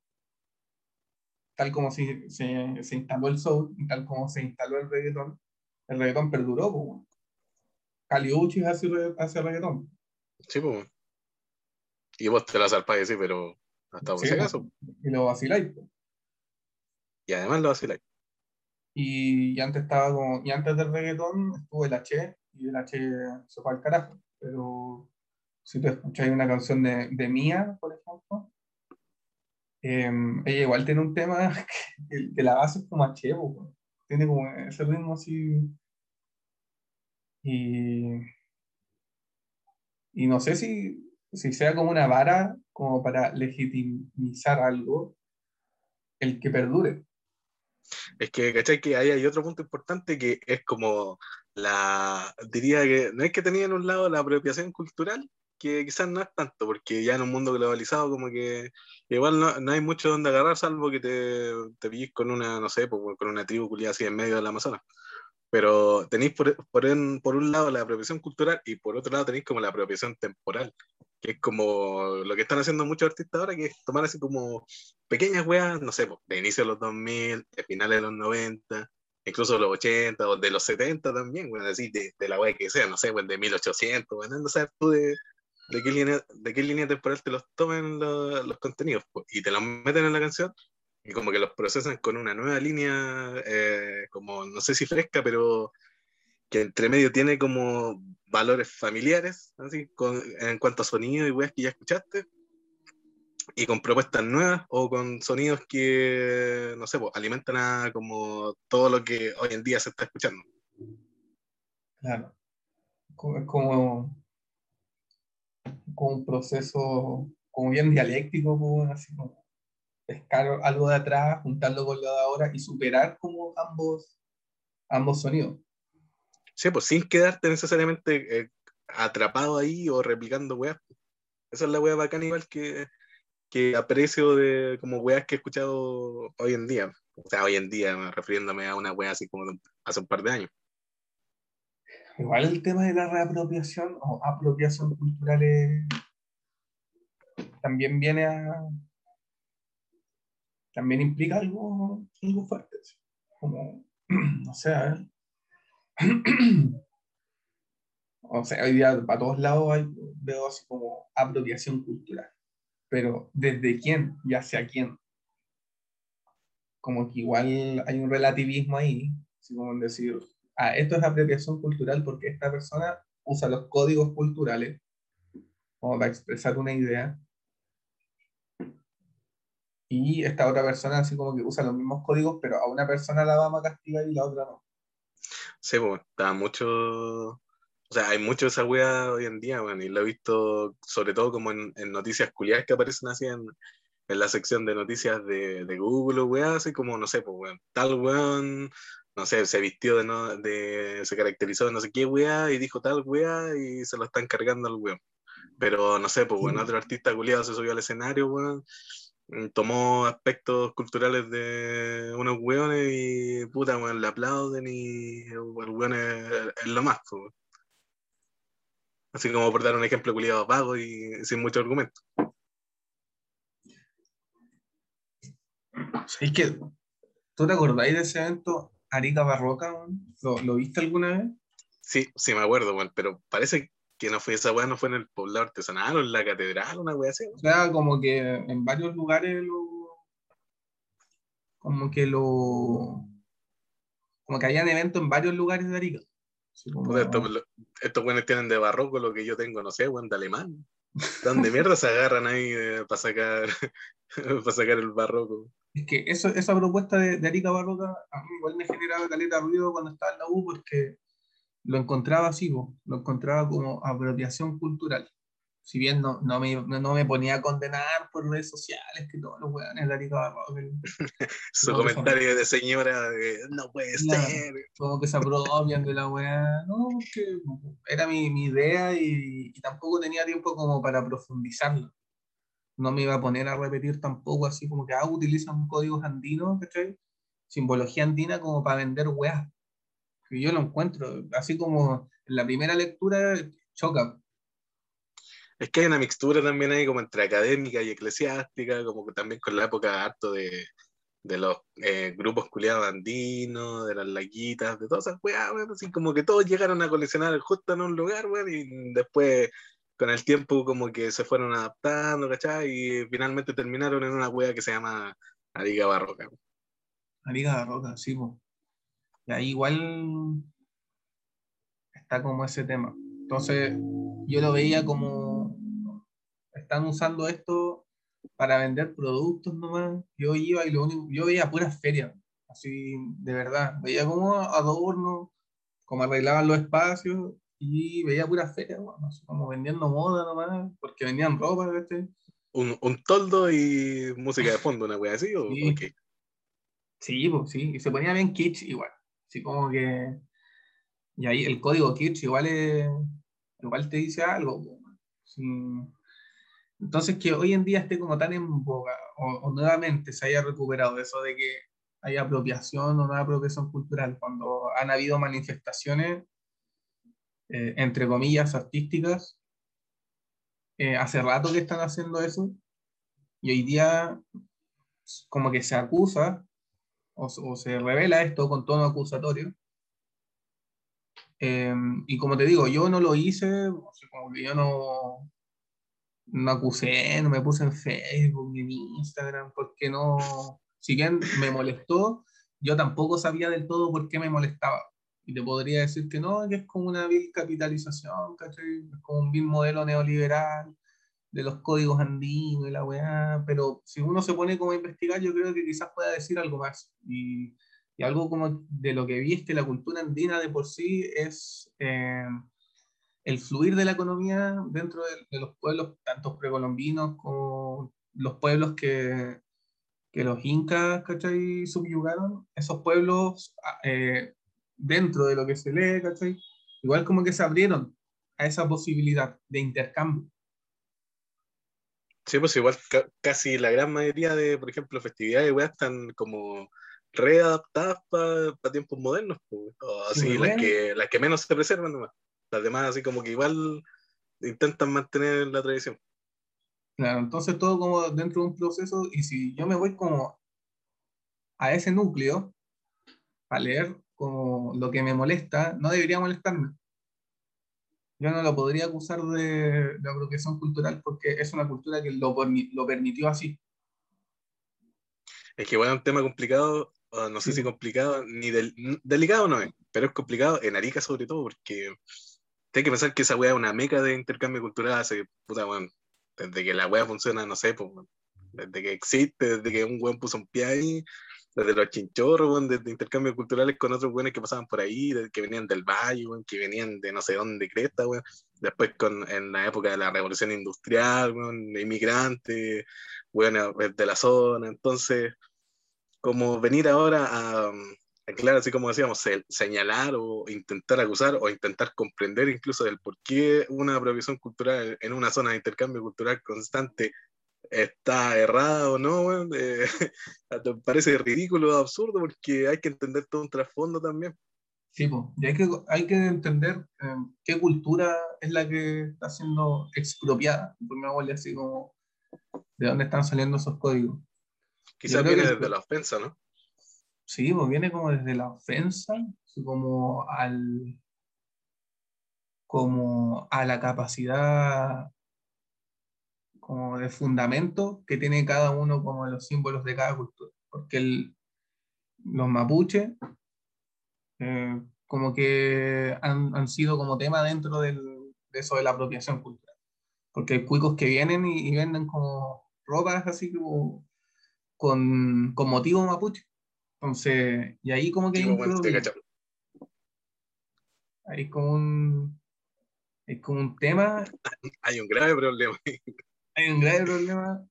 tal como se, se, se instaló el soul, y tal como se instaló el reggaetón, el reggaetón perduró. Pues, bueno. Caliuchis hace, hace reggaetón. sí, pues. Y vos te la zarpás, sí, pero hasta por Sí, si pues, acaso. y lo vaciláis. pues. Y además lo vaciláis. Y, y antes estaba como, y antes del reggaetón estuvo el H, y el H se fue al carajo. Pero si tú escucháis una canción de, de Mía, por ejemplo, em, ella igual tiene un tema [LAUGHS] que, que la base es como po, weón. tiene como ese ritmo así. Y, y no sé si, si sea como una vara como para legitimizar algo, el que perdure. Es que, ¿cachai? Que ahí hay otro punto importante que es como la, diría que no es que tenía en un lado la apropiación cultural, que quizás no es tanto, porque ya en un mundo globalizado como que igual no, no hay mucho donde agarrar, salvo que te, te pilles con una, no sé, con una tribu culiada así en medio del Amazonas. Pero tenéis por, por, en- por un lado la apropiación cultural y por otro lado tenéis como la apropiación temporal, que es como lo que están haciendo muchos artistas ahora, que es tomar así como pequeñas weas, no sé, de inicio de los 2000, de finales de los 90, incluso de los 80 o de los 70 también, bueno, así de, de la wea que sea, no sé, pues de 1800, bueno, no sabes tú de, de, qué línea, de qué línea temporal te los tomen lo- los contenidos, pues, y te los meten en la canción y como que los procesan con una nueva línea, eh, como no sé si fresca, pero que entre medio tiene como valores familiares, así, con- en cuanto a sonido y weas que ya escuchaste, y con propuestas nuevas o con sonidos que, no sé, pues, alimentan a como todo lo que hoy en día se está escuchando. Claro. Es como, como un proceso como bien dialéctico, pues, así como pescar algo de atrás, juntarlo con lo de ahora y superar como ambos, ambos sonidos. Sí, pues sin quedarte necesariamente eh, atrapado ahí o replicando weas. Esa es la wea bacán igual que, que aprecio de como weas que he escuchado hoy en día. O sea, hoy en día, refiriéndome a una wea así como hace un par de años. Igual el tema de la reapropiación o apropiación cultural también viene a. También implica algo, algo fuerte. Como, [CLEARS THROAT] no sé, [CLEARS THROAT] o sea, hoy día para todos lados hay, veo así como apropiación cultural. Pero ¿desde quién y hacia quién? Como que igual hay un relativismo ahí, así como decir, ah, esto es apropiación cultural porque esta persona usa los códigos culturales como para expresar una idea y esta otra persona así como que usa los mismos códigos, pero a una persona la vamos a castigar y la otra no. Sí, pues, está mucho, o sea, hay mucho de esa wea hoy en día, bueno, y lo he visto sobre todo como en, noticias culiadas que aparecen así en, en, la sección de noticias de, de Google, wea, así como, no sé, pues, weón, tal weón, no sé, se vistió de, no, de, se caracterizó de no sé qué wea y dijo tal wea y se lo están cargando al weón. Pero, no sé, pues, bueno, otro artista culiado se subió al escenario, weón, Mm, tomó aspectos culturales de unos hueones y puta, weón, le aplauden y el weón es, lo más, Así como por dar un ejemplo culiado vago y sin mucho argumento. ¿Sabes que ¿Tú te acordáis de ese evento Arica Barroca? ¿Lo, ¿Lo, viste alguna vez? Sí, sí me acuerdo, pero parece que no fue esa weá, no fue en el poblado artesanal o en la catedral, una weá así. O sea, como que en varios lugares lo. Como que lo. Como que hayan eventos en varios lugares de Arica. estos weones tienen de barroco lo que yo tengo, no sé, weón, de alemán. [LAUGHS] ¿Dónde mierda se agarran ahí eh, para sacar [LAUGHS] para sacar el barroco? Es que eso, esa propuesta de, de, Arica Barroca a mí igual me generaba caleta ruido cuando estaba en la U porque lo encontraba así, lo encontraba como apropiación cultural. Si bien no, no, me, no, me ponía a condenar por redes sociales, que todos los weones de Arica [LAUGHS] Su comentario de señora no puede ser. Como que se apropian de la weá. No, que era mi, mi idea y, y, tampoco tenía tiempo como para profundizarlo. No me iba a poner a repetir tampoco así como que ah, utilizan códigos andinos, ¿cachai? Simbología andina como para vender weas yo lo encuentro, así como en la primera lectura, choca. Es que hay una mixtura también ahí como entre académica y eclesiástica, como que también con la época harto de, de los eh, grupos culiados andinos, de las laguitas, de todas esas weas, así como que todos llegaron a coleccionar justo en un lugar, weón, y después con el tiempo como que se fueron adaptando, ¿cachai? Y finalmente terminaron en una wea que se llama Ariga Barroca. Ariga Barroca, sí, pues. Y ahí igual está como ese tema. Entonces, yo lo veía como están usando esto para vender productos nomás. Yo iba y lo único, yo veía puras ferias, así de verdad. Veía como adornos, como arreglaban los espacios y veía puras ferias, como vendiendo moda nomás, porque vendían ropa, Un, un, toldo y música de fondo, una wea así, ¿o sí. Sí, pues, sí, y se ponía bien kitsch igual. Así como que. Y ahí el código Kirch igual, igual te dice algo. Entonces, que hoy en día esté como tan en boga, o, nuevamente se haya recuperado eso de que hay apropiación o no apropiación cultural, cuando han habido manifestaciones, eh, entre comillas, artísticas, eh, hace rato que están haciendo eso, y hoy día como que se acusa o, se revela esto con tono acusatorio. Em, y como te digo, yo no lo hice, como que yo no, no acusé, no me puse en Facebook ni en Instagram, porque no, si bien me molestó, yo tampoco sabía del todo por qué me molestaba. Y te podría decir que no, que es como una vil capitalización, Es como un vil modelo neoliberal, de los códigos andinos y la weá, pero si uno se pone como a investigar, yo creo que quizás pueda decir algo más. Y, y algo como de lo que viste, la cultura andina de por sí es eh, el fluir de la economía dentro de, los pueblos, tanto precolombinos como los pueblos que, que los incas, ¿cachai? Subyugaron esos pueblos eh, dentro de lo que se lee, ¿cachai? Igual como que se abrieron a esa posibilidad de intercambio. Sí, pues igual casi la gran mayoría de, por ejemplo, festividades están como readaptadas para tiempos modernos, o así, las, que, las que menos se preservan nomás. Las demás así como que igual intentan mantener la tradición. Claro, entonces todo como dentro de un proceso, y si yo me voy como a ese núcleo, a leer como lo que me molesta, no debería molestarme. Yo no lo podría acusar de, de apropiación cultural porque es una cultura que lo, lo permitió así. Es que es un tema complicado, no sé si complicado, ni del, delicado no es, pero es complicado en Arica sobre todo porque hay que pensar que esa weá es una meca de intercambio cultural hace, puta, bueno, desde que la weá funciona, no sé, pues, desde que existe, desde que un weón puso un pie ahí, desde los chinchorros, weón, desde intercambios culturales con otros weones que pasaban por ahí, que venían del valle, que venían de no sé dónde cresta, weón. Después con, en la época de la revolución industrial, inmigrantes, weón, de la zona. Entonces, como venir ahora a, claro, así como decíamos, señalar o intentar acusar o intentar comprender incluso del por qué una apropiación cultural en una zona de intercambio cultural constante está errada o no, eh, [LAUGHS] parece ridículo, absurdo, porque hay que entender todo un trasfondo también. Sí, y hay que, hay que entender eh, qué cultura es la que está siendo expropiada, por mi así como de dónde están saliendo esos códigos. Quizás viene desde la ofensa, ¿no? Sí, pues viene como desde la ofensa, como al como a la capacidad como de fundamento que tiene cada uno como los símbolos de cada cultura. Porque el, los mapuches eh, como que han, han, sido como tema dentro del, de eso de la apropiación cultural. Porque hay cuicos que vienen y, y venden como ropas así como con, con motivo mapuche. Entonces, y ahí como que hay, un hay como un hay como un tema. Hay un grave problema. Hay un grave problema,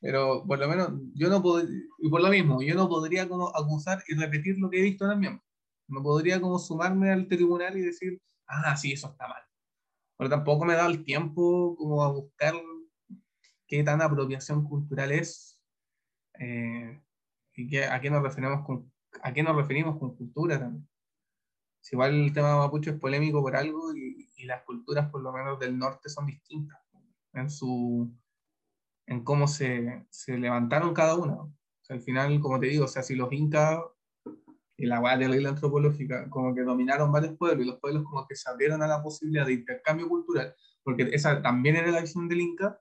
pero por lo menos yo no puedo, y por lo mismo, yo no podría como acusar y repetir lo que he visto también. No podría como sumarme al tribunal y decir, ah, sí, eso está mal. Pero tampoco me he dado el tiempo como a buscar qué tan apropiación cultural es eh, y qué, a, qué nos referimos con, a qué nos referimos con cultura también. Si igual el tema mapuche es polémico por algo y, y las culturas, por lo menos del norte, son distintas en, su, en cómo se, se levantaron cada una. O sea, al final, como te digo, o sea, si los incas y la guardia de la antropológica como que dominaron varios pueblos y los pueblos como que se abrieron a la posibilidad de intercambio cultural, porque esa también era la visión del Inca,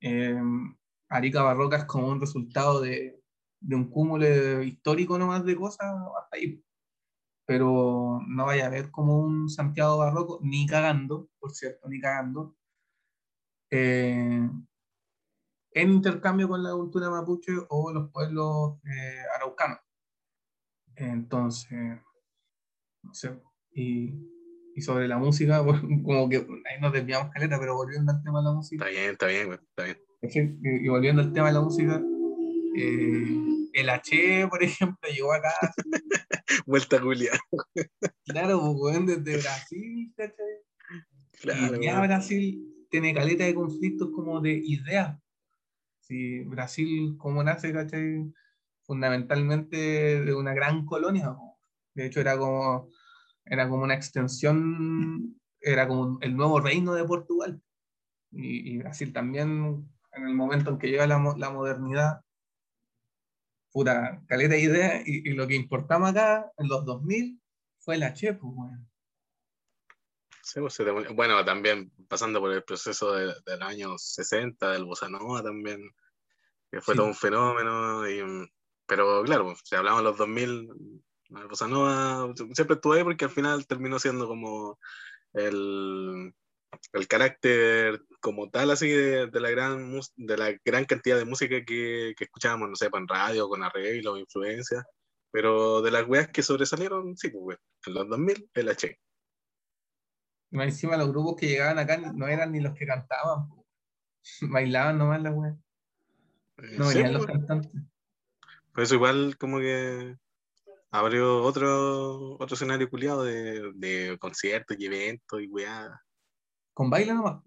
eh, Arica Barroca es como un resultado de, de un cúmulo histórico nomás de cosas hasta ahí. Pero no vaya a haber como un Santiago Barroco, ni cagando, por cierto, ni cagando, eh, en intercambio con la cultura mapuche o los pueblos eh, araucanos. Entonces, no sé, y, y, sobre la música, [LAUGHS] como que ahí nos desviamos caleta, pero volviendo al tema de la música. Está bien, está bien, está bien. Y, volviendo al tema de la música, eh, el H, por ejemplo, llegó acá. [LAUGHS] Vuelta Julia. claro, pues, desde Brasil, Claro. Y ya Brasil tiene caleta de conflictos como de ideas. Si Brasil, como nace, ¿cachai? Fundamentalmente de una gran colonia. De hecho, era como, era como una extensión, era como el nuevo reino de Portugal. Y, Brasil también, en el momento en que llega la, modernidad, pura caleta de ideas. Y, lo que importaba acá, en los 2000, fue la Che, pues, bueno. También pasando por el proceso de, del año 60, del Bossa también, que fue todo un fenómeno. Y, pero claro, si hablamos de los 2000, el Bossa Nova siempre estuvo ahí porque al final terminó siendo como el, el carácter como tal así de, de, la gran de la gran cantidad de música que, que escuchábamos, no sé, pues, en radio, con arreglos, influencias, pero de las weas que sobresalieron, sí, pues, en los 2000, el H más encima los grupos que llegaban acá no eran ni los que cantaban, [LAUGHS] bailaban nomás la wea. No venían los cantantes. Por eso igual como que abrió otro, otro escenario culiado de, de conciertos y eventos y weá. Con baile nomás,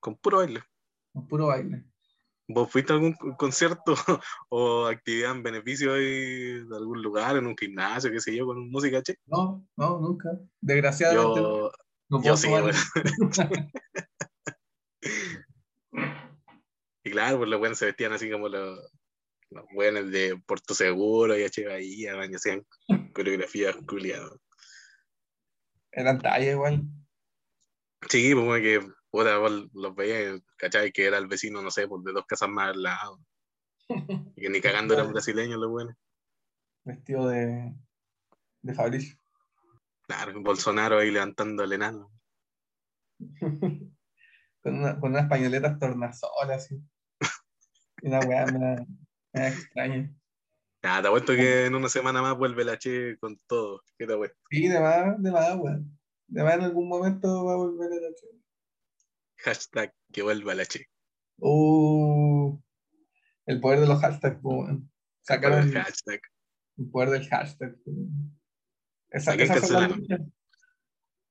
Con puro baile. con puro baile. ¿Vos fuiste a algún concierto [LAUGHS] o actividad en beneficio de algún lugar, en un gimnasio, qué sé yo, con música che? No, no, nunca. Desgraciadamente. Yo, no yo puedo sí, tomar- weón. [LAUGHS] Y claro, pues los buenos se vestían así como los, los buenos de Puerto Seguro y H. Bahía, man, y hacían coreografías culiadas. Eran tallas igual. Sí, pues que puta, los veías, ¿cachai? Que era el vecino, no sé, pues de dos casas más al lado. Y que ni cagando eran brasileños los buenos. Vestido de, de Fabricio. Claro, Bolsonaro ahí levantando el enano. [LAUGHS] con, una- con unas pañoletas tornasolas, así. Una weá me da- me extraña. Nada, te apuesto que en una semana más vuelve la Che con todo. ¿Qué te apuesto? Sí, de más, de más, weón. De más en algún momento va a volver la Che. Hashtag que vuelva la Che. Uh, el poder de los hashtags, weón. Sacaron el el, hashtag. poder del hashtag. weón. Esa- ¿A quién esas son las cancelaron? luchas.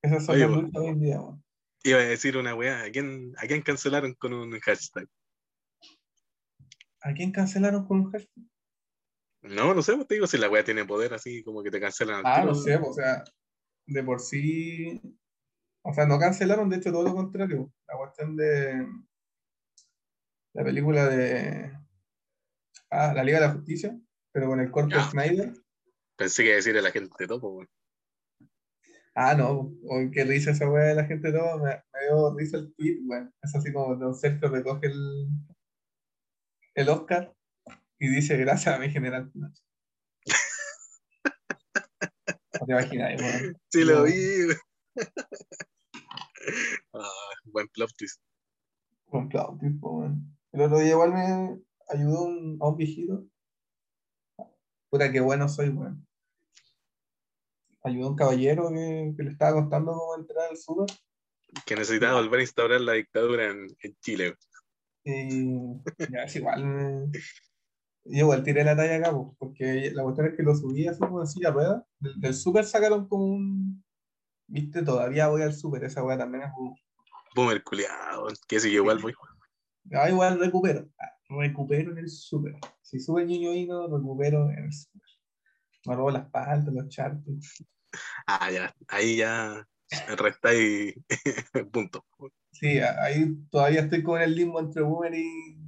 Esas son Oye, las luchas hoy en día, weón. Iba a decir una weá. ¿A quién, ¿A quién cancelaron con un hashtag? ¿A quién cancelaron con un hashtag? No, no sé, pues te digo si la weá tiene poder así como que te cancelan. Ah, no sé, o sea, de por sí, o sea, no cancelaron, de hecho, todo lo contrario. La cuestión de la película de ah, La Liga de la Justicia, pero con el corte de Ya. Snyder. Pensé que iba a decir a la gente de topo, weón. Ah, no, o qué risa esa weá de la gente todo, me, me dio risa el tweet, weón. Es así como Don Sergio recoge el, el Oscar y dice gracias a mi general Pinochet". No te imaginas, weón. Sí, lo vi. [LAUGHS] ah, buen plot twist. Cloud, tipo, weón. El otro día igual me ayudó un- a un viejito. Puta, qué bueno soy, weón. Ayudó a un caballero que, que le estaba costando como entrar al súper. Que necesitaba volver a instaurar la dictadura en, en Chile. Y ya es igual. Yo igual tiré la talla acá, pues, porque la cuestión es que lo subí así como silla de ruedas. Del, del súper sacaron como un. Viste, todavía voy al súper, esa weá también es un. Boomer culiado, que si yo igual voy. Ah, igual recupero. Ah, recupero en el súper. Si sube el niño ahí, no recupero en el súper. Me robo las paltas, los chartos. Ah, ya, ahí ya restáis [LAUGHS] punto. Sí, ahí todavía estoy con el limbo entre boomer y.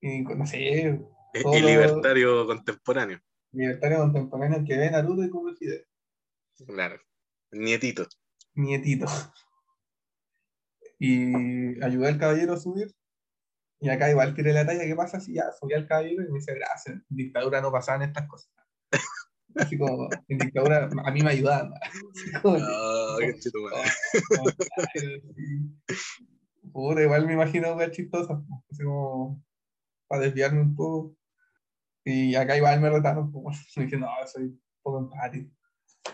y no sé, Y libertario contemporáneo, libertario contemporáneo que ve Naruto y Fidel. claro. Nietito. Nietito. Y ayudé al caballero a subir. Y acá igual tiré la talla, ¿qué pasa si ya subí al caballero? Y me dice, gracias, en dictadura no pasaban estas cosas. Así como, en dictadura a mí me ayudaban. [LAUGHS] Como, Ah, qué. [LAUGHS] Puta, igual me imagino weas chistosas, pues, así como para desviarme un poco. Y acá igual me retaron, como, me [LAUGHS] dije, no, soy un poco empático.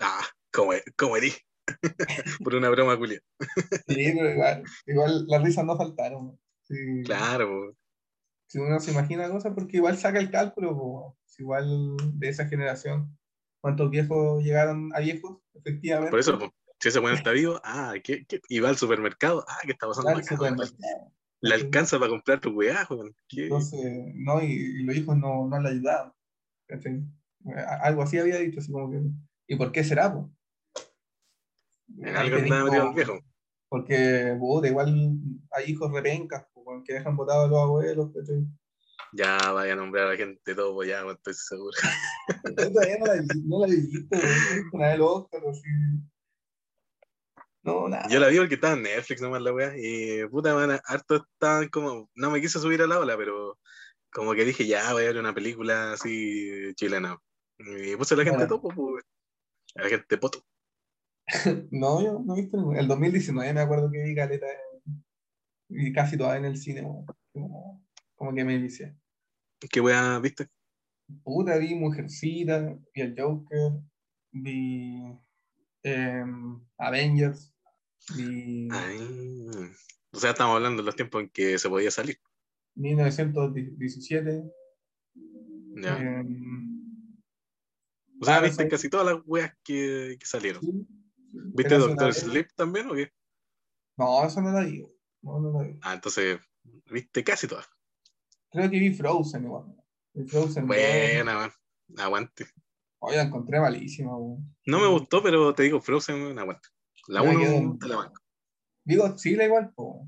Ah, como, como erí. [LAUGHS] Por una broma culia. Sí, pero igual, igual las risas no faltaron. Sí, Claro. Si uno se imagina cosas, porque igual saca el cálculo, po, igual de esa generación, ¿cuántos viejos llegaron a viejos? Efectivamente. por eso, po, si ese bueno está vivo, ah, ¿qué, qué? y va al supermercado, ah, ¿qué está pasando acá? Le alcanza para comprar tu weá, weón. Entonces, no, y, y los hijos no, no le ayudaban. A- Algo así había dicho, así como que, ¿y por qué será? po? En Ahí algo tenés andaba metido como- el viejo. Porque, puta, igual hay hijos repencas, que dejan botados a los abuelos, ¿cachai? Ya vaya a nombrar a la gente todo, ya, estoy seguro. Yo [LAUGHS] todavía no la, no la he visto nada del Oscar, así. No, nada. Yo la vi porque estaba en Netflix nomás la weá. Y puta, man, harto estaban como. No me quise subir a la ola, pero como que dije, ya voy a ver una película así chilena. Y puse a la gente topo, pues. A la gente poto. [LAUGHS] No, yo no he visto ningún- El 2019 me acuerdo que vi Caleta y casi toda en el cine, como, como que me vicié. ¿Qué weá viste? Puta, vi Mujercita, vi el Joker, vi em, Avengers, Ay. O sea, estamos hablando de los tiempos en que se podía salir. 1917, Ya. Eh, o sea, ah, viste casi todas las weas que, que salieron. sí. ¿Viste Doctor Sleep también o qué? No, eso no la digo. No, no la vi. Ah, entonces, viste casi todas. Creo que vi Frozen igual. Frozen. Buena, man. Aguante. Oye, la encontré malísima, weón. No me gustó, pero te digo, Frozen, weón, aguante. La Me 1 quedo- te la banco. Vi Godzilla igual, po.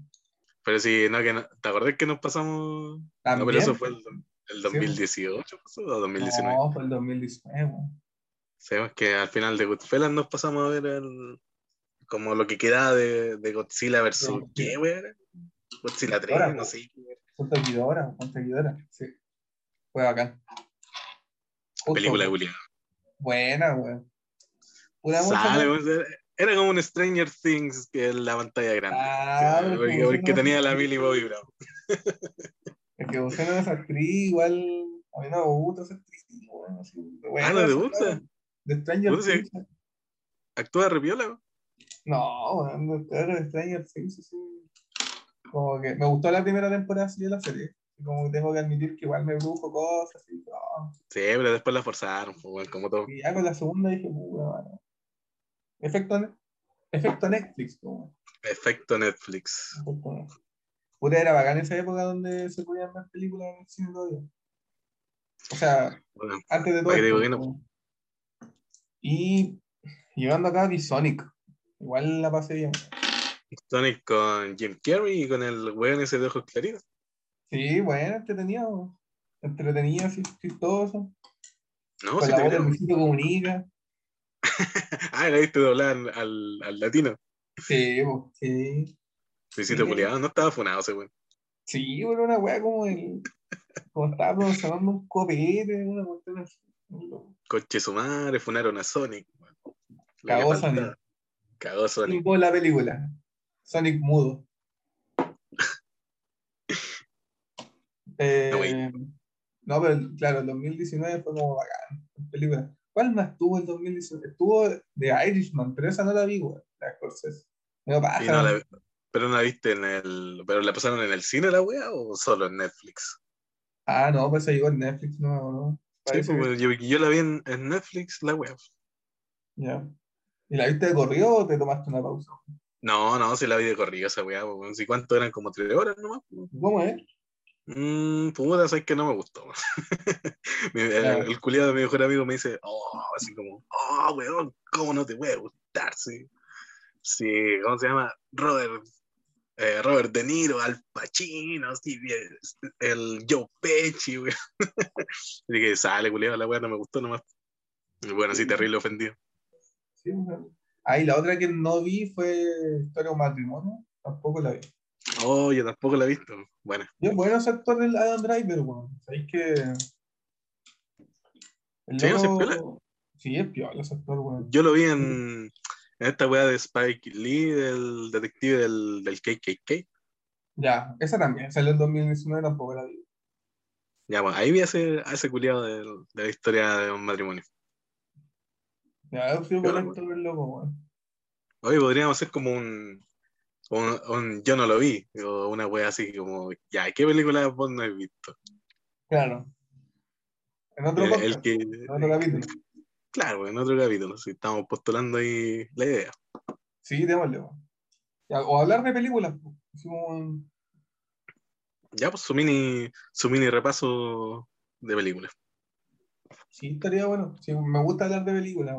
Pero sí, no, que no, ¿te acordás que nos pasamos? No, pero eso fue el, el Sí, 2018 pasó, o 2019. No, fue el 2019, weón. Sabemos que al final de Goodfellas nos pasamos a ver el, como lo que queda de, de Godzilla versus Sí. ¿qué, weón? Godzilla 3, Ahora, no sé. Son seguidoras, son seguidoras. Sí. Fue bacán. Justo, Película de. Julián. Buena, weón. Sale, mucha- era como un Stranger Things que en la pantalla grande. Ah, Sí, porque, tenía la Millie Bobby Brown. Es que usted no es actriz, igual. A mí no me gusta esa actriz, weón. bueno, Ah, ¿no te gusta? De Stranger sí. Things. Actúa repiola, weón. No, weón, claro, de Stranger Things, así. Como que me gustó la primera temporada así de la serie. Y Como tengo que admitir que igual me brujo cosas así. no. Sí, pero después la forzaron, pues, como todo. Y ya con la segunda dije, mano. Efecto, efecto Netflix, como. Efecto Netflix. Efecto Netflix. Puta, era bacán esa época donde se podían ver películas en el cine todavía. O sea, Bueno, antes de todo. Y llegando acá vi Sonic. Igual la pasé bien. Sonic con Jim Carrey y con el weón ese de ojos claritos. Sí, bueno, entretenido. Entretenido, así, chistoso. No, con si la te voz de creo. Luisito Comunica. [LAUGHS] Ah, la viste doblar al, al latino. Sí, sí. Luisito Sí. Julián, no estaba funado ese weón. Sí, bueno, una weá como el. Como estaba promocionando un copete, una cuestión así. Coche su madre, funaron a Sonic. Cagó. Sonic. Cagó Sonic. La película. Sonic mudo. [LAUGHS] Eh, No, pero claro, el 2019 fue como bacán. la Película. ¿Cuál más tuvo el 2019? Estuvo The Irishman, pero esa no la vi, güey. La Scorsese. Me no la- pero no la viste en el. ¿Pero la pasaron en el cine la wea o solo en Netflix? Ah, no, pues se llegó en Netflix, no, no. Sí, pues, yo, yo la vi en, en Netflix, la wea. ya. ¿Y la viste de corrido o te tomaste una pausa? No, no, si la vi de corrido esa wea. pues, cuánto eran como tres horas nomás. pues. ¿Cómo es? Mmm, puta, sabes que no me gustó. [LAUGHS] El, el culiado de mi mejor amigo me dice, oh, así como, oh, weón, ¿cómo no te puede gustar? Sí, sí ¿cómo se llama? Robert, eh, Robert De Niro, Al Pacino, sí, el Joe Pesci, weón. [LAUGHS] Así que sale, culiado, la weá no me gustó nomás. Bueno, sí, terrible ofendido. Sí. Ah, y la otra que no vi fue Historia de un matrimonio. Tampoco la vi. Oh, yo tampoco la he visto. Bueno, Yo, bueno, ese actor del Adam Driver, weón. Sabéis que. El Sí, no, loco- piola. Sí, es piola ese actor, weón. yo lo vi en, en esta weá de Spike Lee, del detective del, del KKK. Ya, esa también. Salió en 2019, tampoco la vi. Ya, bueno, ahí vi a ese, a ese culiado de, de la historia de un matrimonio. Ya, yo fui actor el loco, weón. Oye, podríamos hacer como un, un, un yo no lo vi, o una wea así como, ya, ¿qué película vos no has visto? Claro. En otro El, que, en otro capítulo. claro, en otro capítulo, si estamos postulando ahí la idea. Sí, démosle, o hablar de películas, como- Ya, pues su mini, su mini repaso de películas. Sí, estaría bueno. Sí, me gusta hablar de películas,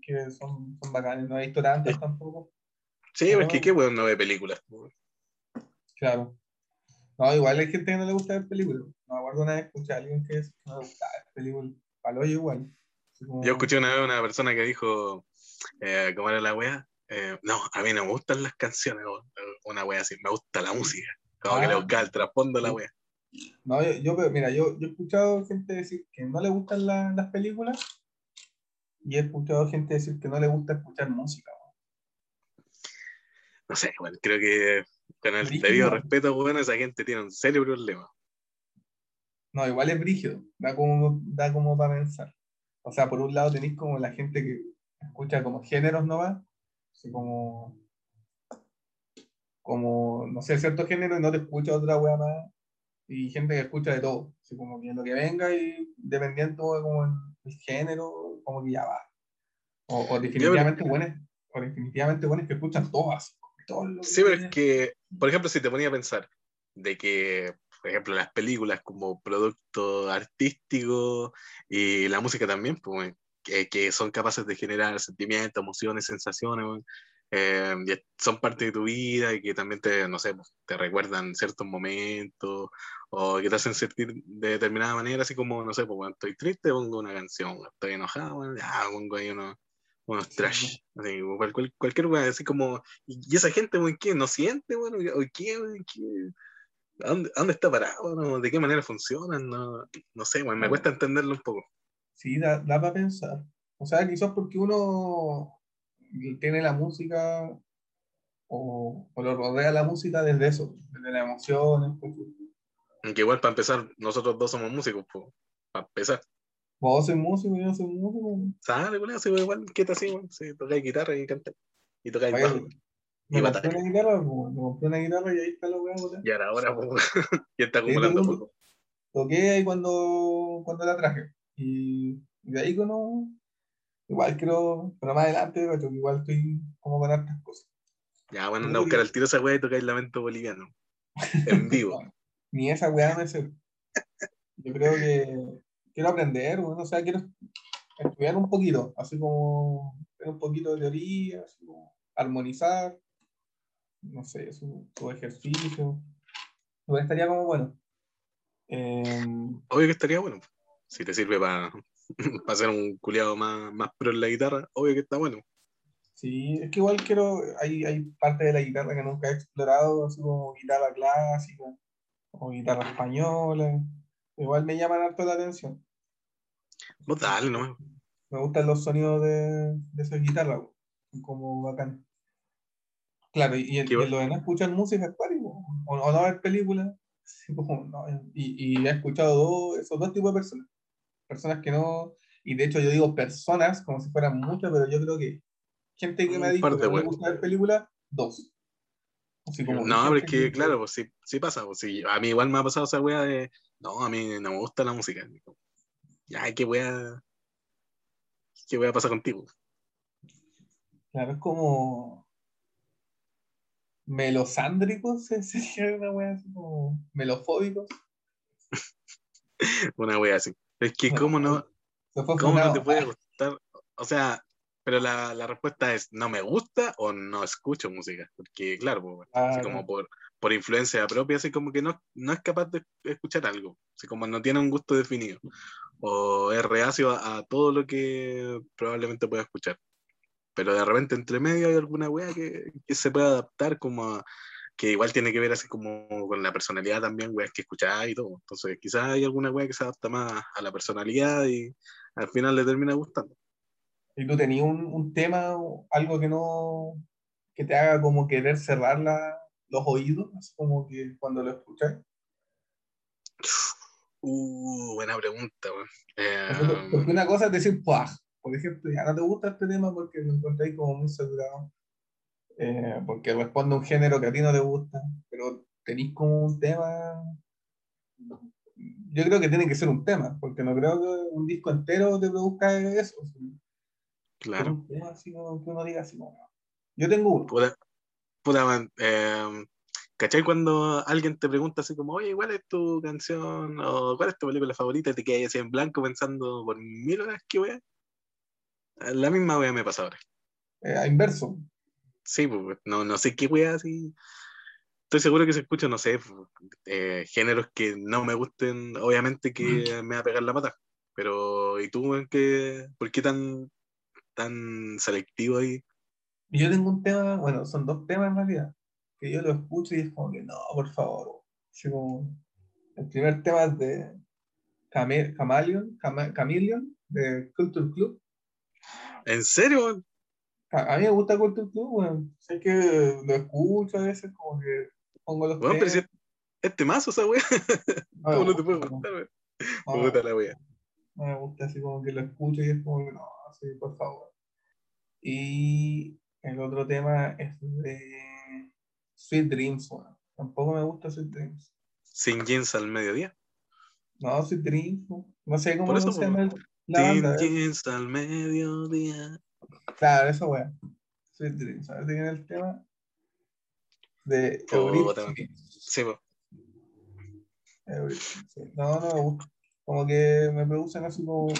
que son, son bacanes. No he visto tantas tampoco. Sí, Ah. porque qué weón no ve películas. Claro. No, igual hay gente que no le gusta ver películas. Me acuerdo una vez escuché a alguien que que no le gustaba ver películas. Palo yo igual. Como- Yo escuché una vez una persona que dijo, eh, ¿cómo era la wea? Eh, no, a mí no me gustan las canciones, una wea así, me gusta la música. Como que le Ah. buscaba el trasfondo a la wea. No, yo, yo, mira, yo, yo he escuchado gente decir que no le gustan la- las películas y he escuchado gente decir que no le gusta escuchar música. No sé, weón, creo que con el Brígido. debido respeto, weón, esa gente tiene un serio problema. No, igual es brígido. Da como, da como para pensar. O sea, por un lado tenéis como la gente que escucha como géneros nomás, así como, como, no sé, cierto género y no te escucha otra wea más. y gente que escucha de todo, así como que lo que venga y dependiendo de como el, género, como que ya va. O, o definitivamente buenos, o definitivamente buenos que escuchan todas. Sí, pero es que, por ejemplo, si te ponía a pensar de que, por ejemplo, las películas como producto artístico y la música también, pues, que, que son capaces de generar sentimientos, emociones, sensaciones, eh, son parte de tu vida y que también te, no sé, pues, te recuerdan ciertos momentos o que te hacen sentir de determinada manera, así como, no sé, pues cuando estoy triste pongo una canción, estoy enojado, ya pongo ahí unos, unos trash, así, cualquier, cualquier así como, y esa gente, muy ¿qué? ¿No siente, bueno? ¿Qué? ¿Dónde, ¿Dónde, está parado? ¿De qué manera funcionan? No, no sé, me cuesta entenderlo un poco. Sí, da, da para pensar. O sea, quizás porque uno tiene la música o, o, lo rodea la música desde eso, desde las emociones. Pues. Aunque igual para empezar, nosotros dos somos músicos, pues, para empezar. Vos sois músico, yo no soy músico. ¿Sabes? Igual, igual, ¿qué te así, sí, tocáis guitarra y cantáis. Y tocáis bajo. Me compré una guitarra, me compré una guitarra y ahí está la weá. Y ahora, ahora, [LAUGHS] y está acumulando poco. Toqué ahí cuando, cuando la traje. Y, de ahí no, igual creo, pero más adelante, pero igual estoy como con hartas cosas. Ya, bueno, anda a buscar al tiro esa weá y tocar el lamento boliviano. En vivo. [LAUGHS] Ni esa weá me sé. Yo creo que quiero aprender, o sea, quiero estudiar un poquito, así como un poquito de teoría, así como armonizar, no sé, su, su ejercicio. estaría como bueno. Eh, Obvio que estaría bueno. Si te sirve para [LAUGHS] para ser un culiado más, más pro en la guitarra, obvio que está bueno. Sí, es que igual quiero, hay, hay parte de la guitarra que nunca he explorado, así como guitarra clásica o guitarra española. Igual me llaman harto la atención. Vos dale, ¿no? Me gustan los sonidos de, de esa guitarra, como bacán. Claro, y, y, los demás escuchan música o, o, no ver películas. y, y, he escuchado dos, esos dos tipos de personas personas que no, y de hecho yo digo personas como si fueran muchas, pero yo creo que gente que me ha dicho que me gusta ver películas, dos. No, pero es que, claro, pues sí, sí pasa. Pues, sí. A mí igual me ha pasado esa wea de, no, a mí no me gusta la música. Ya, ¿qué wea, qué wea pasa contigo? Claro, es como melosándricos, [LAUGHS] sería una wea así como melofóbicos. [LAUGHS] una wea así. Es que, ¿cómo no, ¿cómo no te puede gustar? O sea, pero la, la, respuesta es no me gusta o no escucho música. Porque, claro, así como por, por influencia propia, así como que no, no es capaz de escuchar algo. Así como no tiene un gusto definido. O es reacio a, todo lo que probablemente pueda escuchar. Pero de repente entre medio hay alguna wea que, que se puede adaptar como a, que igual tiene que ver así como con la personalidad también, weas que escuchás y todo. Entonces, quizás hay alguna wea que se adapta más a la personalidad y al final le termina gustando. ¿Y tú tenías un, un tema, algo que no, que te haga como querer cerrar la, los oídos, así como que cuando lo escuchas? Uh, buena pregunta, eh, porque, una cosa es decir, por ejemplo, ya no te gusta este tema porque lo encontré como muy saturado eh, porque responde a un género que a ti no te gusta, pero tenéis como un tema. Yo creo que tiene que ser un tema, porque no creo que un disco entero te produzca eso. Claro. Así como que uno diga así Yo tengo uno. Puta, puta eh, ¿Cachai? Cuando alguien te pregunta así como, oye, ¿cuál es tu canción? o ¿cuál es tu película favorita? Y te quedas así en blanco pensando por mil horas que wea. La misma wea me pasa ahora. Eh, a inverso sí, pues, no, no sé qué wea así. Estoy seguro que se escucha, no sé, pues, eh, géneros que no me gusten, obviamente que me va a pegar la pata. Pero, ¿y tú, en qué, por qué tan, tan selectivo ahí? Yo tengo un tema, bueno, son dos temas en realidad, que yo lo escucho y es como que no, por favor. el primer tema es de Camaleon, Camaleon, de Culture Club. ¿En serio? A, mí me gusta Culture Club, weón. Sé que lo escucho a veces, como que pongo los bueno, pero si este mazo, esa weá. [LAUGHS] ¿Cómo no te puede gustar, weón? me gusta la weá. No me gusta así como que lo escucho y es como que no, sí, por favor. Y el otro tema es de Sweet Dreams, weón. Tampoco me gusta Sweet Dreams. Sin jeans al mediodía. No, soy Trinfo. No sé cómo Por eso, se llama el- la Sin banda. jeans al mediodía. Claro, eso. Soy Trinfo. ¿Sabes de quién es el tema? De Eurythmics. Sí. Eurythmics, sí. No, no me gusta. Como que me producen así como.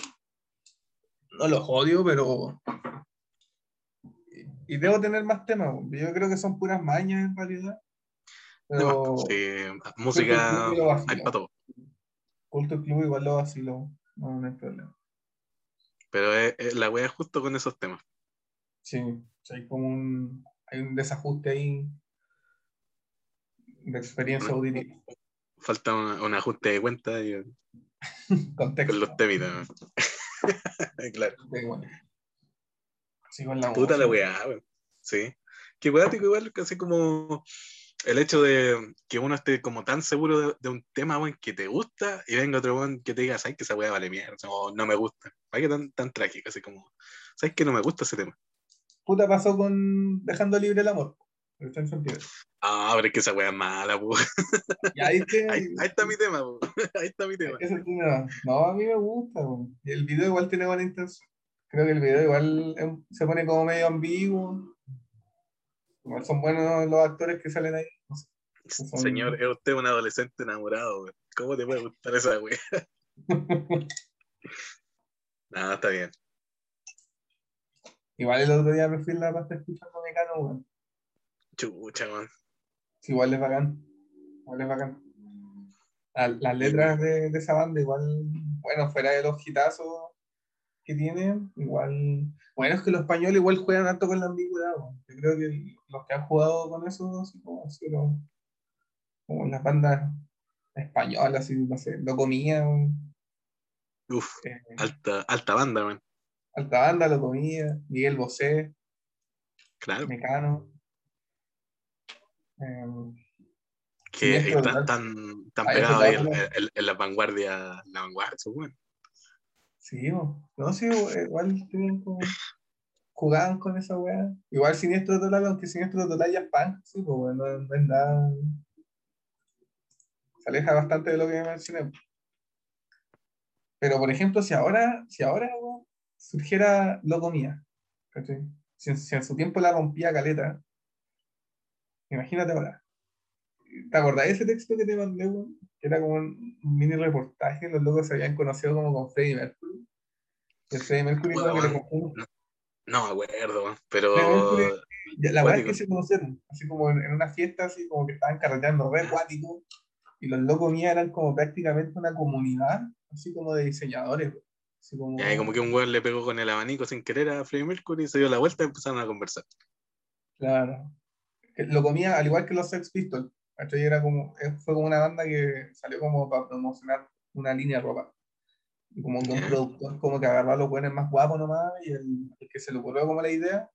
No los odio, pero. Y debo tener más temas. Yo creo que son puras mañas en realidad. Pero Sí, música hay para todo. Culto Club igual lo vacilo. No, no hay problema. Pero es- es- la wea es justo con esos temas. Sí, hay como un, hay un desajuste ahí de experiencia auditiva. Falta un, un ajuste de cuenta y- [LAUGHS] Contexto. con los temitas. [LAUGHS] claro. bueno. Sí, con la Puta la weá, weón. Sí. Qué weático igual, casi como el hecho de que uno esté como tan seguro de, de un tema, weón, que te gusta, y venga otro weón que te diga, ¿sabes que esa weá vale mierda? O no me gusta. Ay, que tan, tan trágico, así como, ¿sabes que no me gusta ese tema? Puta pasó con Dejando Libre el Amor. está en. Ah, pero es que esa weá es mala, po. Ahí, que- [LAUGHS] Ahí, ahí está mi tema, po. [LAUGHS] Ahí está mi tema. ese tema. No, a mí me gusta. po. El video igual tiene buena intención. Creo que el video igual se pone como medio ambiguo. Igual son buenos los actores que salen ahí. No sé. Son- Señor, es usted un adolescente enamorado, weón. ¿Cómo te puede gustar esa weá? [LAUGHS] Nada, está bien. Igual el otro día me fui en la pasta escuchando Mecano, weón. Chucha, weón. Sí, igual es bacán. Igual es bacán. La- las letras de, de esa banda, igual, bueno, fuera de los hitazos que tienen, igual. Bueno, es que los españoles igual juegan harto con la ambigüedad. Yo creo que los que han jugado con eso, así como, así como, como las bandas españolas, así, no sé, lo comía. Uf, Eh, alta, alta banda, weón. alta banda, lo comía, Miguel Bosé, Claro. Mecano. Em, que Total. tan, tan pegados eso ahí está en, bueno. en- en la vanguardia, la vanguardia, weón. Sí, no, sí, bo, igual tienen como. Jugaban con esa weá. Igual Siniestro Total, aunque Siniestro Total ya es punk, sí, pues bueno, no, es nada. Se aleja bastante de lo que mencioné. Pero por ejemplo, si ahora, si ahora surgiera Locomía, ¿cachai? Si, si en su tiempo la rompía caleta, imagínate ahora. ¿Te acordás de ese texto que te mandé, weón? Que era como un mini reportaje, los locos se habían conocido como con Freddie Mercury. Y el Freddie Mercury que le Weón. confunde. No me acuerdo, weón, pero. Mercury, La verdad es que se conocieron, así como en, en una fiesta, así como que estaban carreteando re cuático, y los locos míos eran como prácticamente una comunidad, así como de diseñadores. Así como, Y ahí como que un weón le pegó con el abanico sin querer a Freddie Mercury, se dio la vuelta y empezaron a conversar. Claro. Que Lo comía al igual que los Sex Pistols. Era como, eh, fue como una banda que salió como para promocionar una línea de ropa. Y como que un productor como que agarró a los buenos más guapos nomás y el, el que se le ocurrió como la idea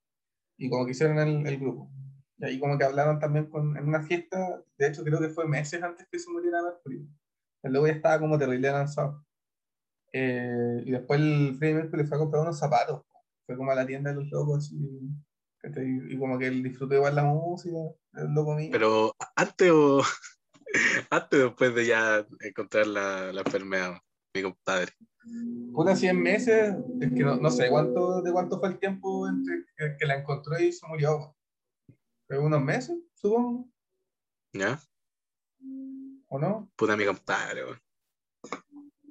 y como que hicieron el, el grupo. Y ahí como que hablaron también con, en una fiesta, de hecho creo que fue meses antes que se muriera Mercury. El loco ya estaba como terrible lanzado. Eh, y después el Freddie Mercury fue a comprar unos zapatos. Fue como a la tienda de los locos así, y como que él disfrutó igual la música, el loco mío. Pero antes o. [LAUGHS] antes o después de ya encontrar la, la enfermedad, mi compadre. Puta 100 meses, es que no, no sé cuánto, de cuánto fue el tiempo entre que, que la encontró y se murió. ¿Fue unos meses, supongo? ¿Ya? ¿O no? Puta mi compadre, weón.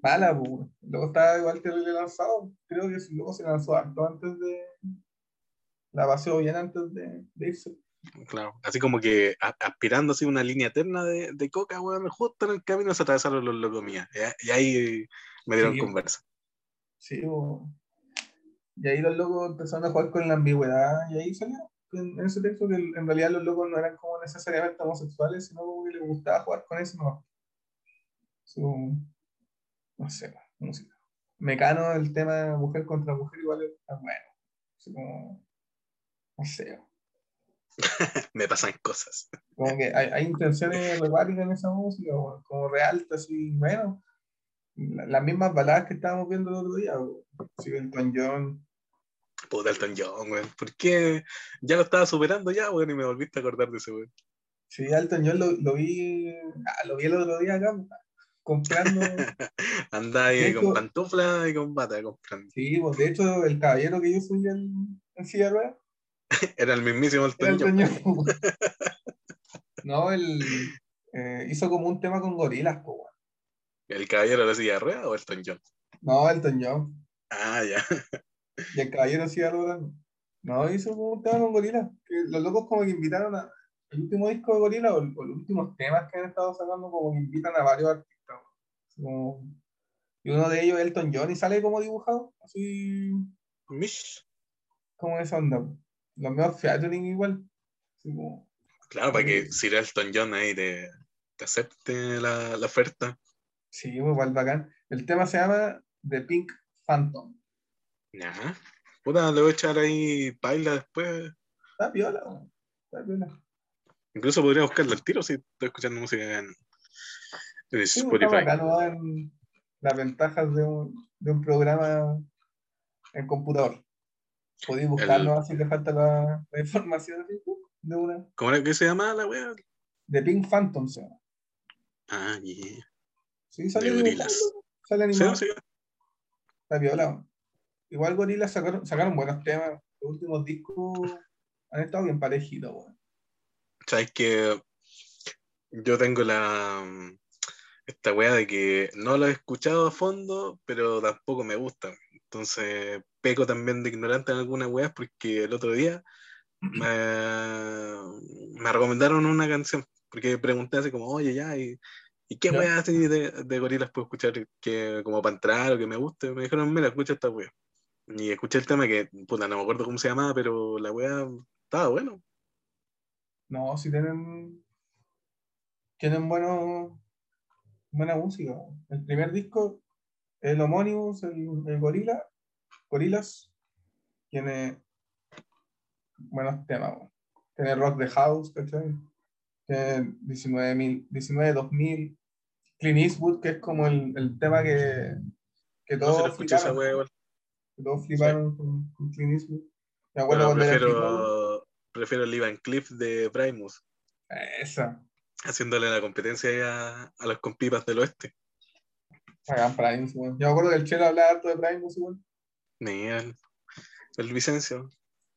Mala, pues. Luego estaba igual terrible lanzado. Creo que luego se lanzó harto antes de. La paseó bien antes de, de irse. Claro. Así como que a- aspirando así una línea eterna de, de coca, weón, justo en el camino se atravesaron los locos mías. Y, y ahí me dieron Sí. conversa. Sí. Y ahí los locos empezaron a jugar con la ambigüedad y ahí salió en, en ese texto que en realidad los locos no eran como necesariamente homosexuales, sino como que les gustaba jugar con eso, no. Su, no sé, música. Mecano, el tema de mujer contra mujer igual es bueno. Así como, no sé, [LAUGHS] Me pasan cosas. como que hay, hay intenciones recuáticas en esa música, como real, así, bueno. la- Las mismas baladas que estábamos viendo el otro día, o, así Elton John, Puta Elton John, weón. ¿Por qué ya lo estaba superando ya, weón? Y me volviste a acordar de ese weón. Sí, Elton John lo, lo vi, ah, lo vi el otro día acá, comprando. [LAUGHS] Anda ahí con pantufla y con bata comprando. Sí, pues de hecho, el caballero que yo subí en, en silla de ruedas [LAUGHS] Era el mismísimo Elton Elton John. No, él eh, hizo como un tema con gorilas, weón. ¿El caballero de la silla de ruedas o Elton John? No, Elton John. Ah, ya. Y el caballero sí algo No, hizo como un tema con gorilas. Que los locos como que invitaron a. El último disco de Gorila o, o los últimos temas que han estado sacando como que invitan a varios artistas. como- y uno de ellos Elton John y sale como dibujado. Así Mish. como esa onda. Los medios featuring igual. Así como, Claro, para que Sí. Sir Elton John ahí te, te acepte la, la oferta. sí, igual bacán. El tema se llama The Pink Phantom. Ya. Puta, le voy a echar ahí paila después. Está weón. Está piola. Incluso podría buscarlo al tiro si estoy escuchando música en, en Sí, está Spotify. weón, las ventajas de un, de un programa en computador. Podéis buscarlo así le falta la, la información ¡pum! de una. ¿Cómo era que se llama la wea? De Pink Phantom se llama. Ah, yeah. Sí, sale De gorilas. Sale Sí, animado. sí. Está piola, weón. Igual Gorillaz sacaron, sacaron buenos temas. Los últimos discos han estado bien parejitos, weón. Sabes que yo tengo la esta wea de que no lo he escuchado a fondo, pero tampoco me gusta. Entonces, peco también de ignorante en algunas weas porque el otro día me, me recomendaron una canción, porque pregunté así como, oye, ya, ¿y, y qué weas así de, de gorilas puedo escuchar que como para entrar o que me guste? Me dijeron, mira, escucha esta wea. Y escuché el tema que, puta, no me acuerdo cómo se llamaba, pero la wea estaba bueno. No, si tienen. Tienen bueno, buena música. El primer disco, el homónimo, el, el Gorila, Gorilas, tiene buenos temas. weón. Tiene Rock the House, ¿cachai? Tiene 19.000, 19 2000. Clint Eastwood, que es como el, el tema que, que todos fliparon, wea que todos fliparon con, con Clint Eastwood. Me acuerdo chico. prefiero, prefiero el Ivan Cliff de Primus, Esa. haciéndole la competencia a, a los compipas del oeste. Hagan Primus, weón. Yo me acuerdo que el Chelo hablaba harto de Primus, igual. Ni el, el Vicencio.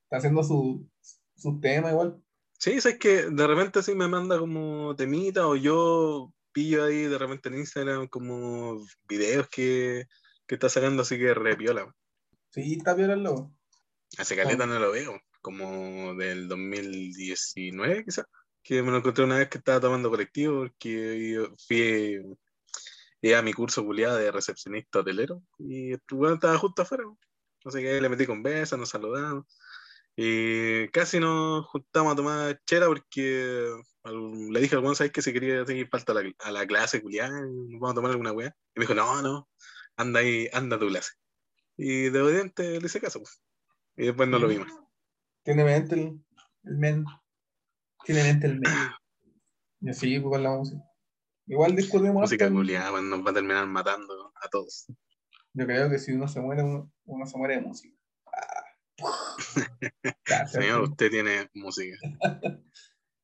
Está haciendo su, su tema igual. Sí, sabes que de repente sí me manda como temita o yo pillo ahí de repente en Instagram como videos que, que está sacando así que repiola. Sí, está piola el lobo. Hace caleta no lo veo, como del 2019 quizás, que me lo encontré una vez que estaba tomando colectivo porque yo fui a mi curso culiado de recepcionista hotelero y weón estaba justo afuera. Así que ahí le metí con besos, nos saludamos. Y casi nos juntamos a tomar chela porque al- le dije al weón, ¿sabes que Si quería seguir falta a la, a la clase nos vamos a tomar alguna weá. Y me dijo, no, no, anda ahí, anda a tu clase. Y de obediente le hice caso. pues. Y después no lo vimos. Tiene mente el, el men. Tiene mente el men. Y así, pues, con la música. Igual discutimos Música weón, nos va a terminar matando a todos. Yo creo que si uno se muere, uno, uno se muere de música. Ah. [LAUGHS] Señor, usted tiene música.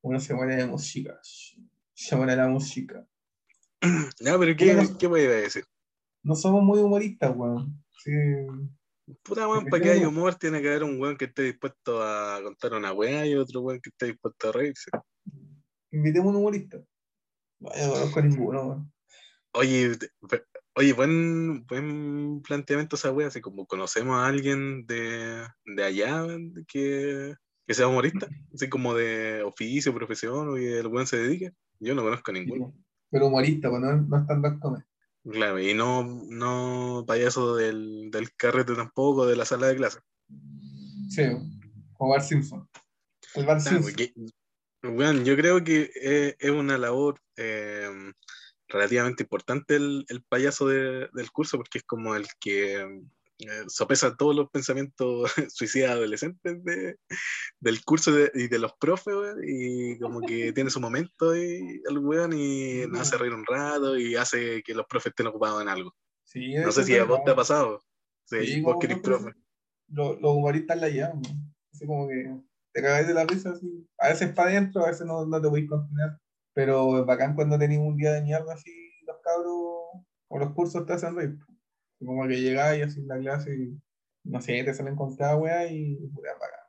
Uno se muere de música. Se muere la música. Ya, pero ¿qué, Bueno. ¿qué voy a decir? No somos muy humoristas, weón. Sí. Puta weón, para que haya humor tiene que haber un weón que esté dispuesto a contar una weá y otro weón que esté dispuesto a reírse. Invitemos a un humorista. No, yo no conozco ninguno, weón. Oye, oye, buen, buen planteamiento esa wea, así como conocemos a alguien de, de allá que, que sea humorista, así como de oficio, profesión, o que el weón se dedique. Yo no conozco a ninguno. Pero humorista, pues no, no están las comer. Claro, y no, no payaso del, del carrete tampoco, de la sala de clase. Sí, o Bart Simpson. El Claro, Simpson. weón, yo creo que es, es una labor eh, relativamente importante el, el payaso de- del curso, porque es como el que eh, sopesa todos los pensamientos [LAUGHS] suicidas adolescentes de- del curso de- y de los profes, y como que tiene su momento y el weón y nos hace reír un rato y hace que los profes estén ocupados en algo. Sí, No sé si a vos te ha pasado. Sí, Sí, vos como que eres nosotros- profe. Los, los humoristas la weón. Así como que te cagáis de la risa así. A veces para adentro, a veces no, no te a contener. Pero es bacán cuando tenéis un día de mierda así, los cabros o los cursos te hacen reír. Como que llegáis así en la clase y no sé, te salen con cada wea y pura bacán.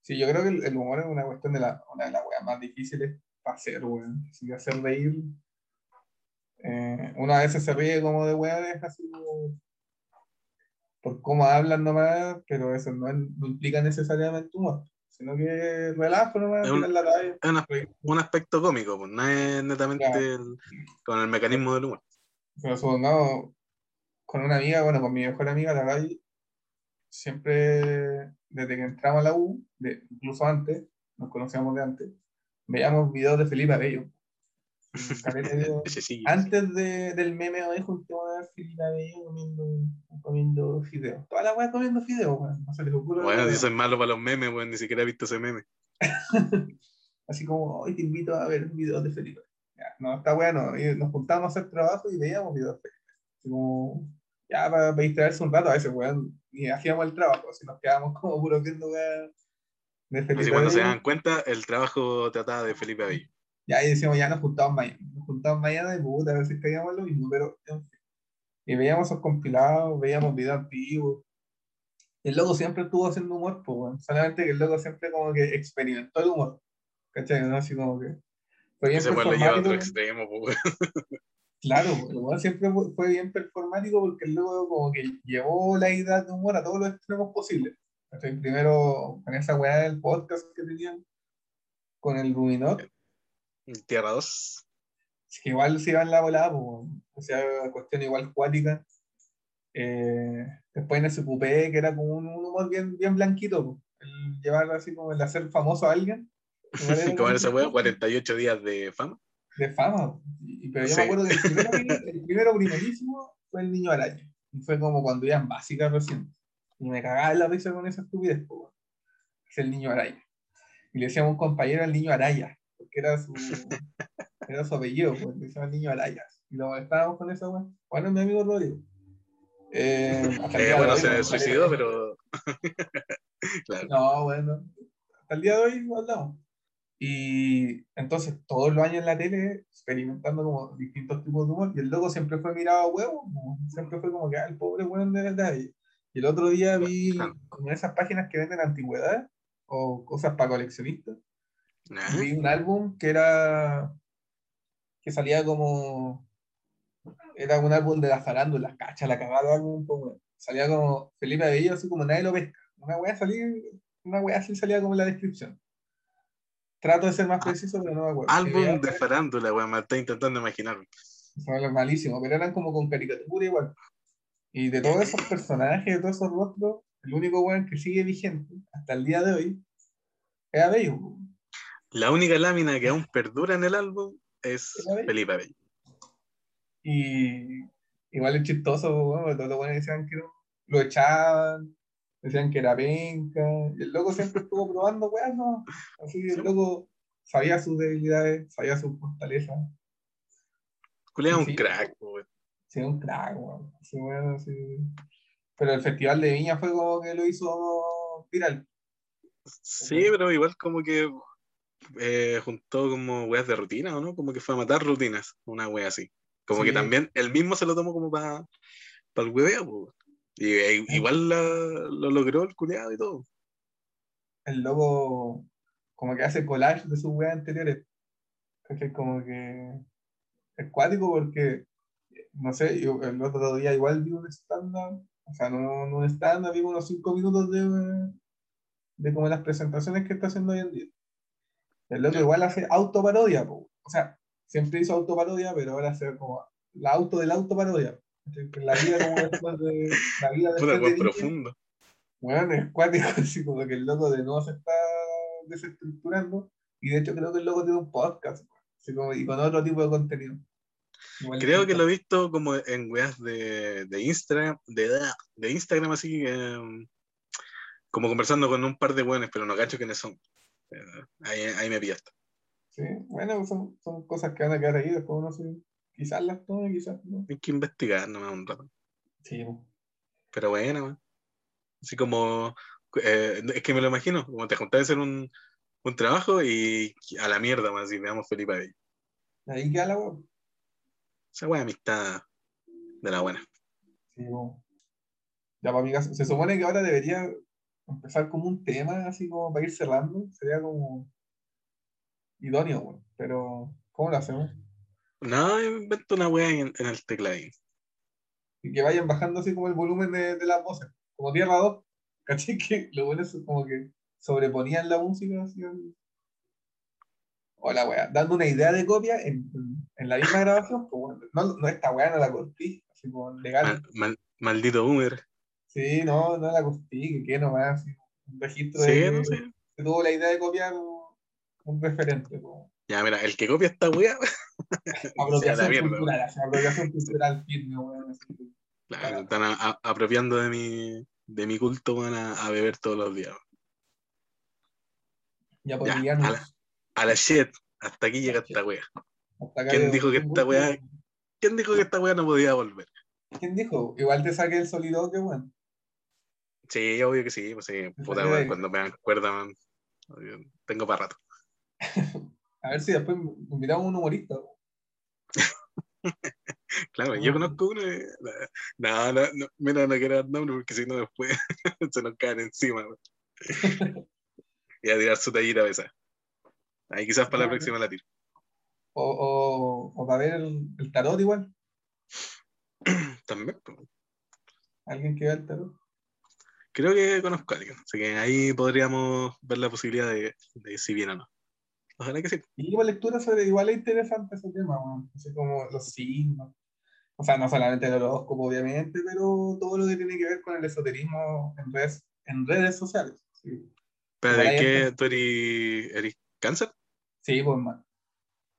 Sí, yo creo que el, humor es una cuestión de la, una de las weas más difíciles para hacer, weón. Si hacer reír. Eh, una vez se ríe como de weas, así por cómo hablan nomás, pero eso no, no implica necesariamente humor, sino que relajo nomás, es un, la Es un aspecto cómico, pues no es netamente con el mecanismo del humor. Pero supongamos, con una amiga, bueno, con mi mejor amiga, la Gaby, siempre, desde que entramos a la U, de, incluso antes, nos conocíamos de antes, veíamos videos de Felipe Abello. [LAUGHS] antes de, del meme hoy junto a Felipe Abello comiendo, comiendo fideos. Toda la weá comiendo fideos, weón. No se les ocurre. Bueno, si soy malo para los memes, weón, ni siquiera he visto ese meme. [LAUGHS] Así como, hoy te invito a ver un video de Felipe. no, está bueno. nos juntamos a hacer trabajo y veíamos videos de Felipe. Así como, ya para, distraerse un rato a veces, weón, y hacíamos el trabajo, si nos quedábamos como puro viendo de Felipe Así cuando se dan cuenta, el trabajo trataba de Felipe Avillo. Ya, y decíamos, ya nos juntamos mañana, nos juntamos mañana y puta, a veces caíamos lo mismo, pero Y veíamos esos compilados, veíamos videos antiguos. Y el loco siempre estuvo haciendo humor, pues, bueno. solamente que el loco siempre como que experimentó el humor. ¿Cachai? ¿No? Así como que. Fue bien Ese lleva a otro extremo, pues. Claro, el siempre fue bien performático porque luego como que llevó la idea de humor a todos los extremos posibles. Primero con esa weá del podcast que tenían, con el Ruminot. Tierra 2. que igual se iba en la volada, o sea, cuestión igual cuática. Eh, después en ese cupé, que era como un, humor bien, bien blanquito, el llevar así como el hacer famoso a alguien. [LAUGHS] como esa weá, 48 días de fama de fama. Y, pero yo me acuerdo que el primero, [LAUGHS] el primero primerísimo fue el niño araña. Y fue como cuando iba en básica recién. Y me cagaba en la risa con esa estupidez. Es el niño araña. Y le decíamos un compañero al niño araya, porque era su, [LAUGHS] era su apellido, pues, le decíamos niño araya. Y lo molestábamos con esa weá. Bueno, mi amigo Rodrigo. Eh, [LAUGHS] eh, bueno, se suicidó, pero. [LAUGHS] claro. No, bueno. Hasta el día de hoy hablamos. Y entonces todos los años en la tele experimentando como distintos tipos de humor y el loco siempre fue mirado a huevo, siempre fue como que ah, el pobre bueno de verdad. Y el otro día vi como esas páginas que venden antigüedades o cosas para coleccionistas. Vi un álbum que era que salía como era un álbum de la farándula, cacha, la cagada álbum, como, salía como Felipe Abello, así como nadie lo pesca. Una wea salía, una wea así salía como en la descripción. Trato de ser más preciso, pero no me acuerdo. Álbum de farándula, weón, me estoy intentando imaginar. Son malísimo, pero eran como con caricatura igual. Y de todos esos personajes, de todos esos rostros, el único weón que sigue vigente hasta el día de hoy es Abello. La única lámina que aún [LAUGHS] perdura en el álbum es Felipe Abello. Y igual es chistoso, weón, todos los buenos decían que lo echaban, decían que era penca, y el loco siempre estuvo [LAUGHS] probando weas, ¿no? Así que el loco sabía sus debilidades, sabía sus fortalezas. Julián es un crack, weón. Sí, un crack, weón. Sí, bueno, sí. Pero el festival de Viña fue como que lo hizo viral. Sí, pero igual como que eh, juntó como weas de rutina, ¿o no? Como que fue a matar rutinas, una wea así. Como que también él mismo se lo tomó como para el hueveo. Y e, igual lo logró el culeado y todo. El loco como que hace collage de sus weas anteriores. Es como que es cuático porque, no sé, yo el otro día igual vi un estándar, o sea, no, no un estándar, vi unos 5 minutos de, de como las presentaciones que está haciendo hoy en día. El loco igual hace autoparodia, o sea, siempre hizo autoparodia, pero ahora hace como la auto del autoparodia. La vida como después de. La vida después de profundo. Bueno, es cuático, [LAUGHS] así como que el loco de nuevo se está desestructurando. Y de hecho creo que el loco tiene un podcast, así como, y con otro tipo de contenido. creo que lo he visto como en weas de, de Instagram, de, de Instagram así, em, como conversando con un par de buenos, pero no cacho quiénes son. Ahí, ahí me pillaste. Sí, bueno, son, son cosas que van a quedar ahí, después uno se, Quizás las tome, quizás no. Hay que investigar nomás un rato. Sí. Pero bueno, así como, eh, es que me lo imagino, como te juntas en un, un trabajo y a la mierda más, y me damos Felipe ahí. Ahí queda la weá. Esa weá amistad de la buena. Sí, po. Ya para mi caso, se supone que ahora debería empezar como un tema, así como para ir cerrando. Sería como idóneo, weón. Pero, ¿cómo lo hacemos? No, invento una weá en, en el teclado. Y que vayan bajando así como el volumen de, de las voces. Como Tierra 2. [LAUGHS] ¿Caché? Que lo bueno es como que sobreponían la música así. Hola, weá. Dando una idea de copia en, en- la misma [LAUGHS] grabación. Pues, bueno, no, no, esta weá no la cortí. Así como legal. Mal- mal- maldito boomer. Sí, no, no la cortí. Que qué nomás. Un registro Sí, de no que sé. se tuvo la idea de copiar un, referente. pues. Ya, mira, el que copia esta weá, [LAUGHS] Apropiación mierda, cultural. así, apropiación cultural firme, weón. claro, están a- a- apropiando de mi, de mi culto, van a, a beber todos los días. Ya Ya, podrían. a la- A la shit, hasta aquí llega esta acá ¿Quién dijo que esta weá- ¿Quién dijo que esta weá no podía volver? ¿Quién dijo? Igual te saqué el soliloquio, weón. Sí, obvio que sí, pues sí, puta, cuando me acuerdan, tengo para rato. [LAUGHS] A ver si después invitamos a un humorista. [LAUGHS] Claro, yo conozco uno. No, no, no, mira, no quiero dar nombre porque si no después [LAUGHS] se nos caen encima. Y a tirar su tallita a veces. Ahí quizás para la próxima la tiro. O, o, o para ver el, el tarot igual. [CLEARS THROAT] También. pues. Alguien que vea el tarot. Creo que conozco a alguien. Así que ahí podríamos ver la posibilidad de, de si viene o no. Ojalá que sí. Y igual lectura sobre, igual es interesante ese tema. Así como los signos. O sea, no solamente el horóscopo, obviamente, pero todo lo que tiene que ver con el esoterismo en redes, en redes sociales. Sí, Pero ¿de qué tú eres, eres cáncer? sí pues, man.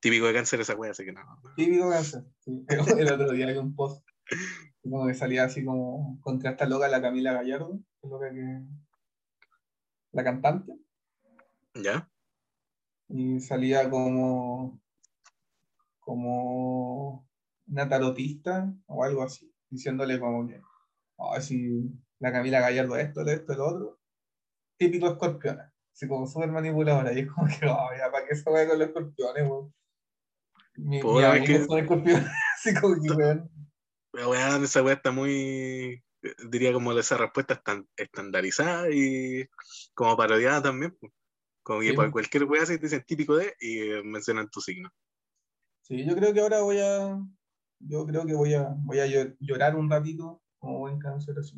Típico de cáncer esa wea, así que no. Típico cáncer. Sí. [LAUGHS] El otro día hay un post como que salía así como contra esta loca la Camila Gallardo, loca que la cantante, ¿Ya? y salía como como una tarotista o algo así, diciéndole como que "Ay, si la Camila Gallardo esto, esto, lo otro, típico escorpiona, así como súper manipuladora, y es como que, "Oh, ya, ¿para qué se juega con los escorpiones, weón? Mi, amigos que- son escorpiones, [LAUGHS] así como que, weón, weón, esa weá está muy, diría como esa respuesta está estandarizada y como parodiada también. Como que Sí, para cualquier weá se dicen típico de y eh, mencionan tu signo. Sí, yo creo que ahora voy a. Yo creo que voy a, voy a llo- llorar un ratito como buen cáncer así.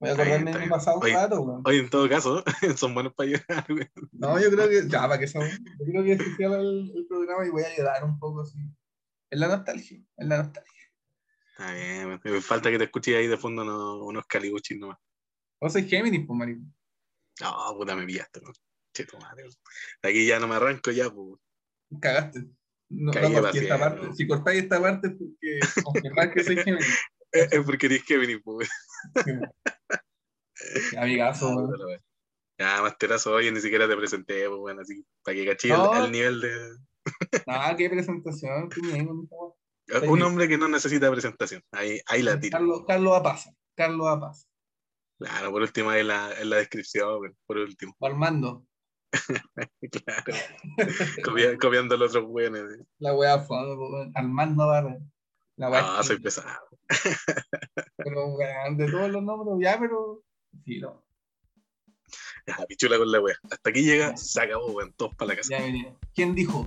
Voy a acordarme de mi pasado Oye, rato, weón. Oye, en todo caso, [LAUGHS] son buenos para llorar, weón. No, yo creo que. Ya, para que son. Yo creo que se el, el programa y voy a llorar un poco así. En la nostalgia. En la nostalgia. Está bien. Me falta que te escuches ahí de fondo unos, unos caliguchis nomás. Vos sois Géminis, pues, marico. No, puta, me pillaste, weón. Che, tu madre, aquí ya no me arranco ya, pues. Cagaste. No, no esta parte. siempre. Si cortáis esta parte es porque confirmar que soy Géminis. [LAUGHS] Es es porque eres Kevin, pues. Amigazo, [LAUGHS] weón. Ya, más terazo, oye, ni siquiera te presenté, pues, bueno, así, para que cachí No. el, el nivel de... Nada, [LAUGHS] qué presentación. qué weá. Un hombre que no necesita presentación, ahí, ahí la tiro. Carlos, Carlos Apaza. Carlos Apaza. Claro, por último, ahí en la, en la descripción, por último. O Armando. [LAUGHS] Claro. [LAUGHS] Copia- copiando los otros eh. La wea fue. Armando Barra. La Ah, soy pesado. [LAUGHS] pero de todos los nombres, ya, pero. Sí, no. Ya, pichula con la wea. Hasta aquí llega, se acabó, weón, todos para la casa. Ya. ¿Quién dijo?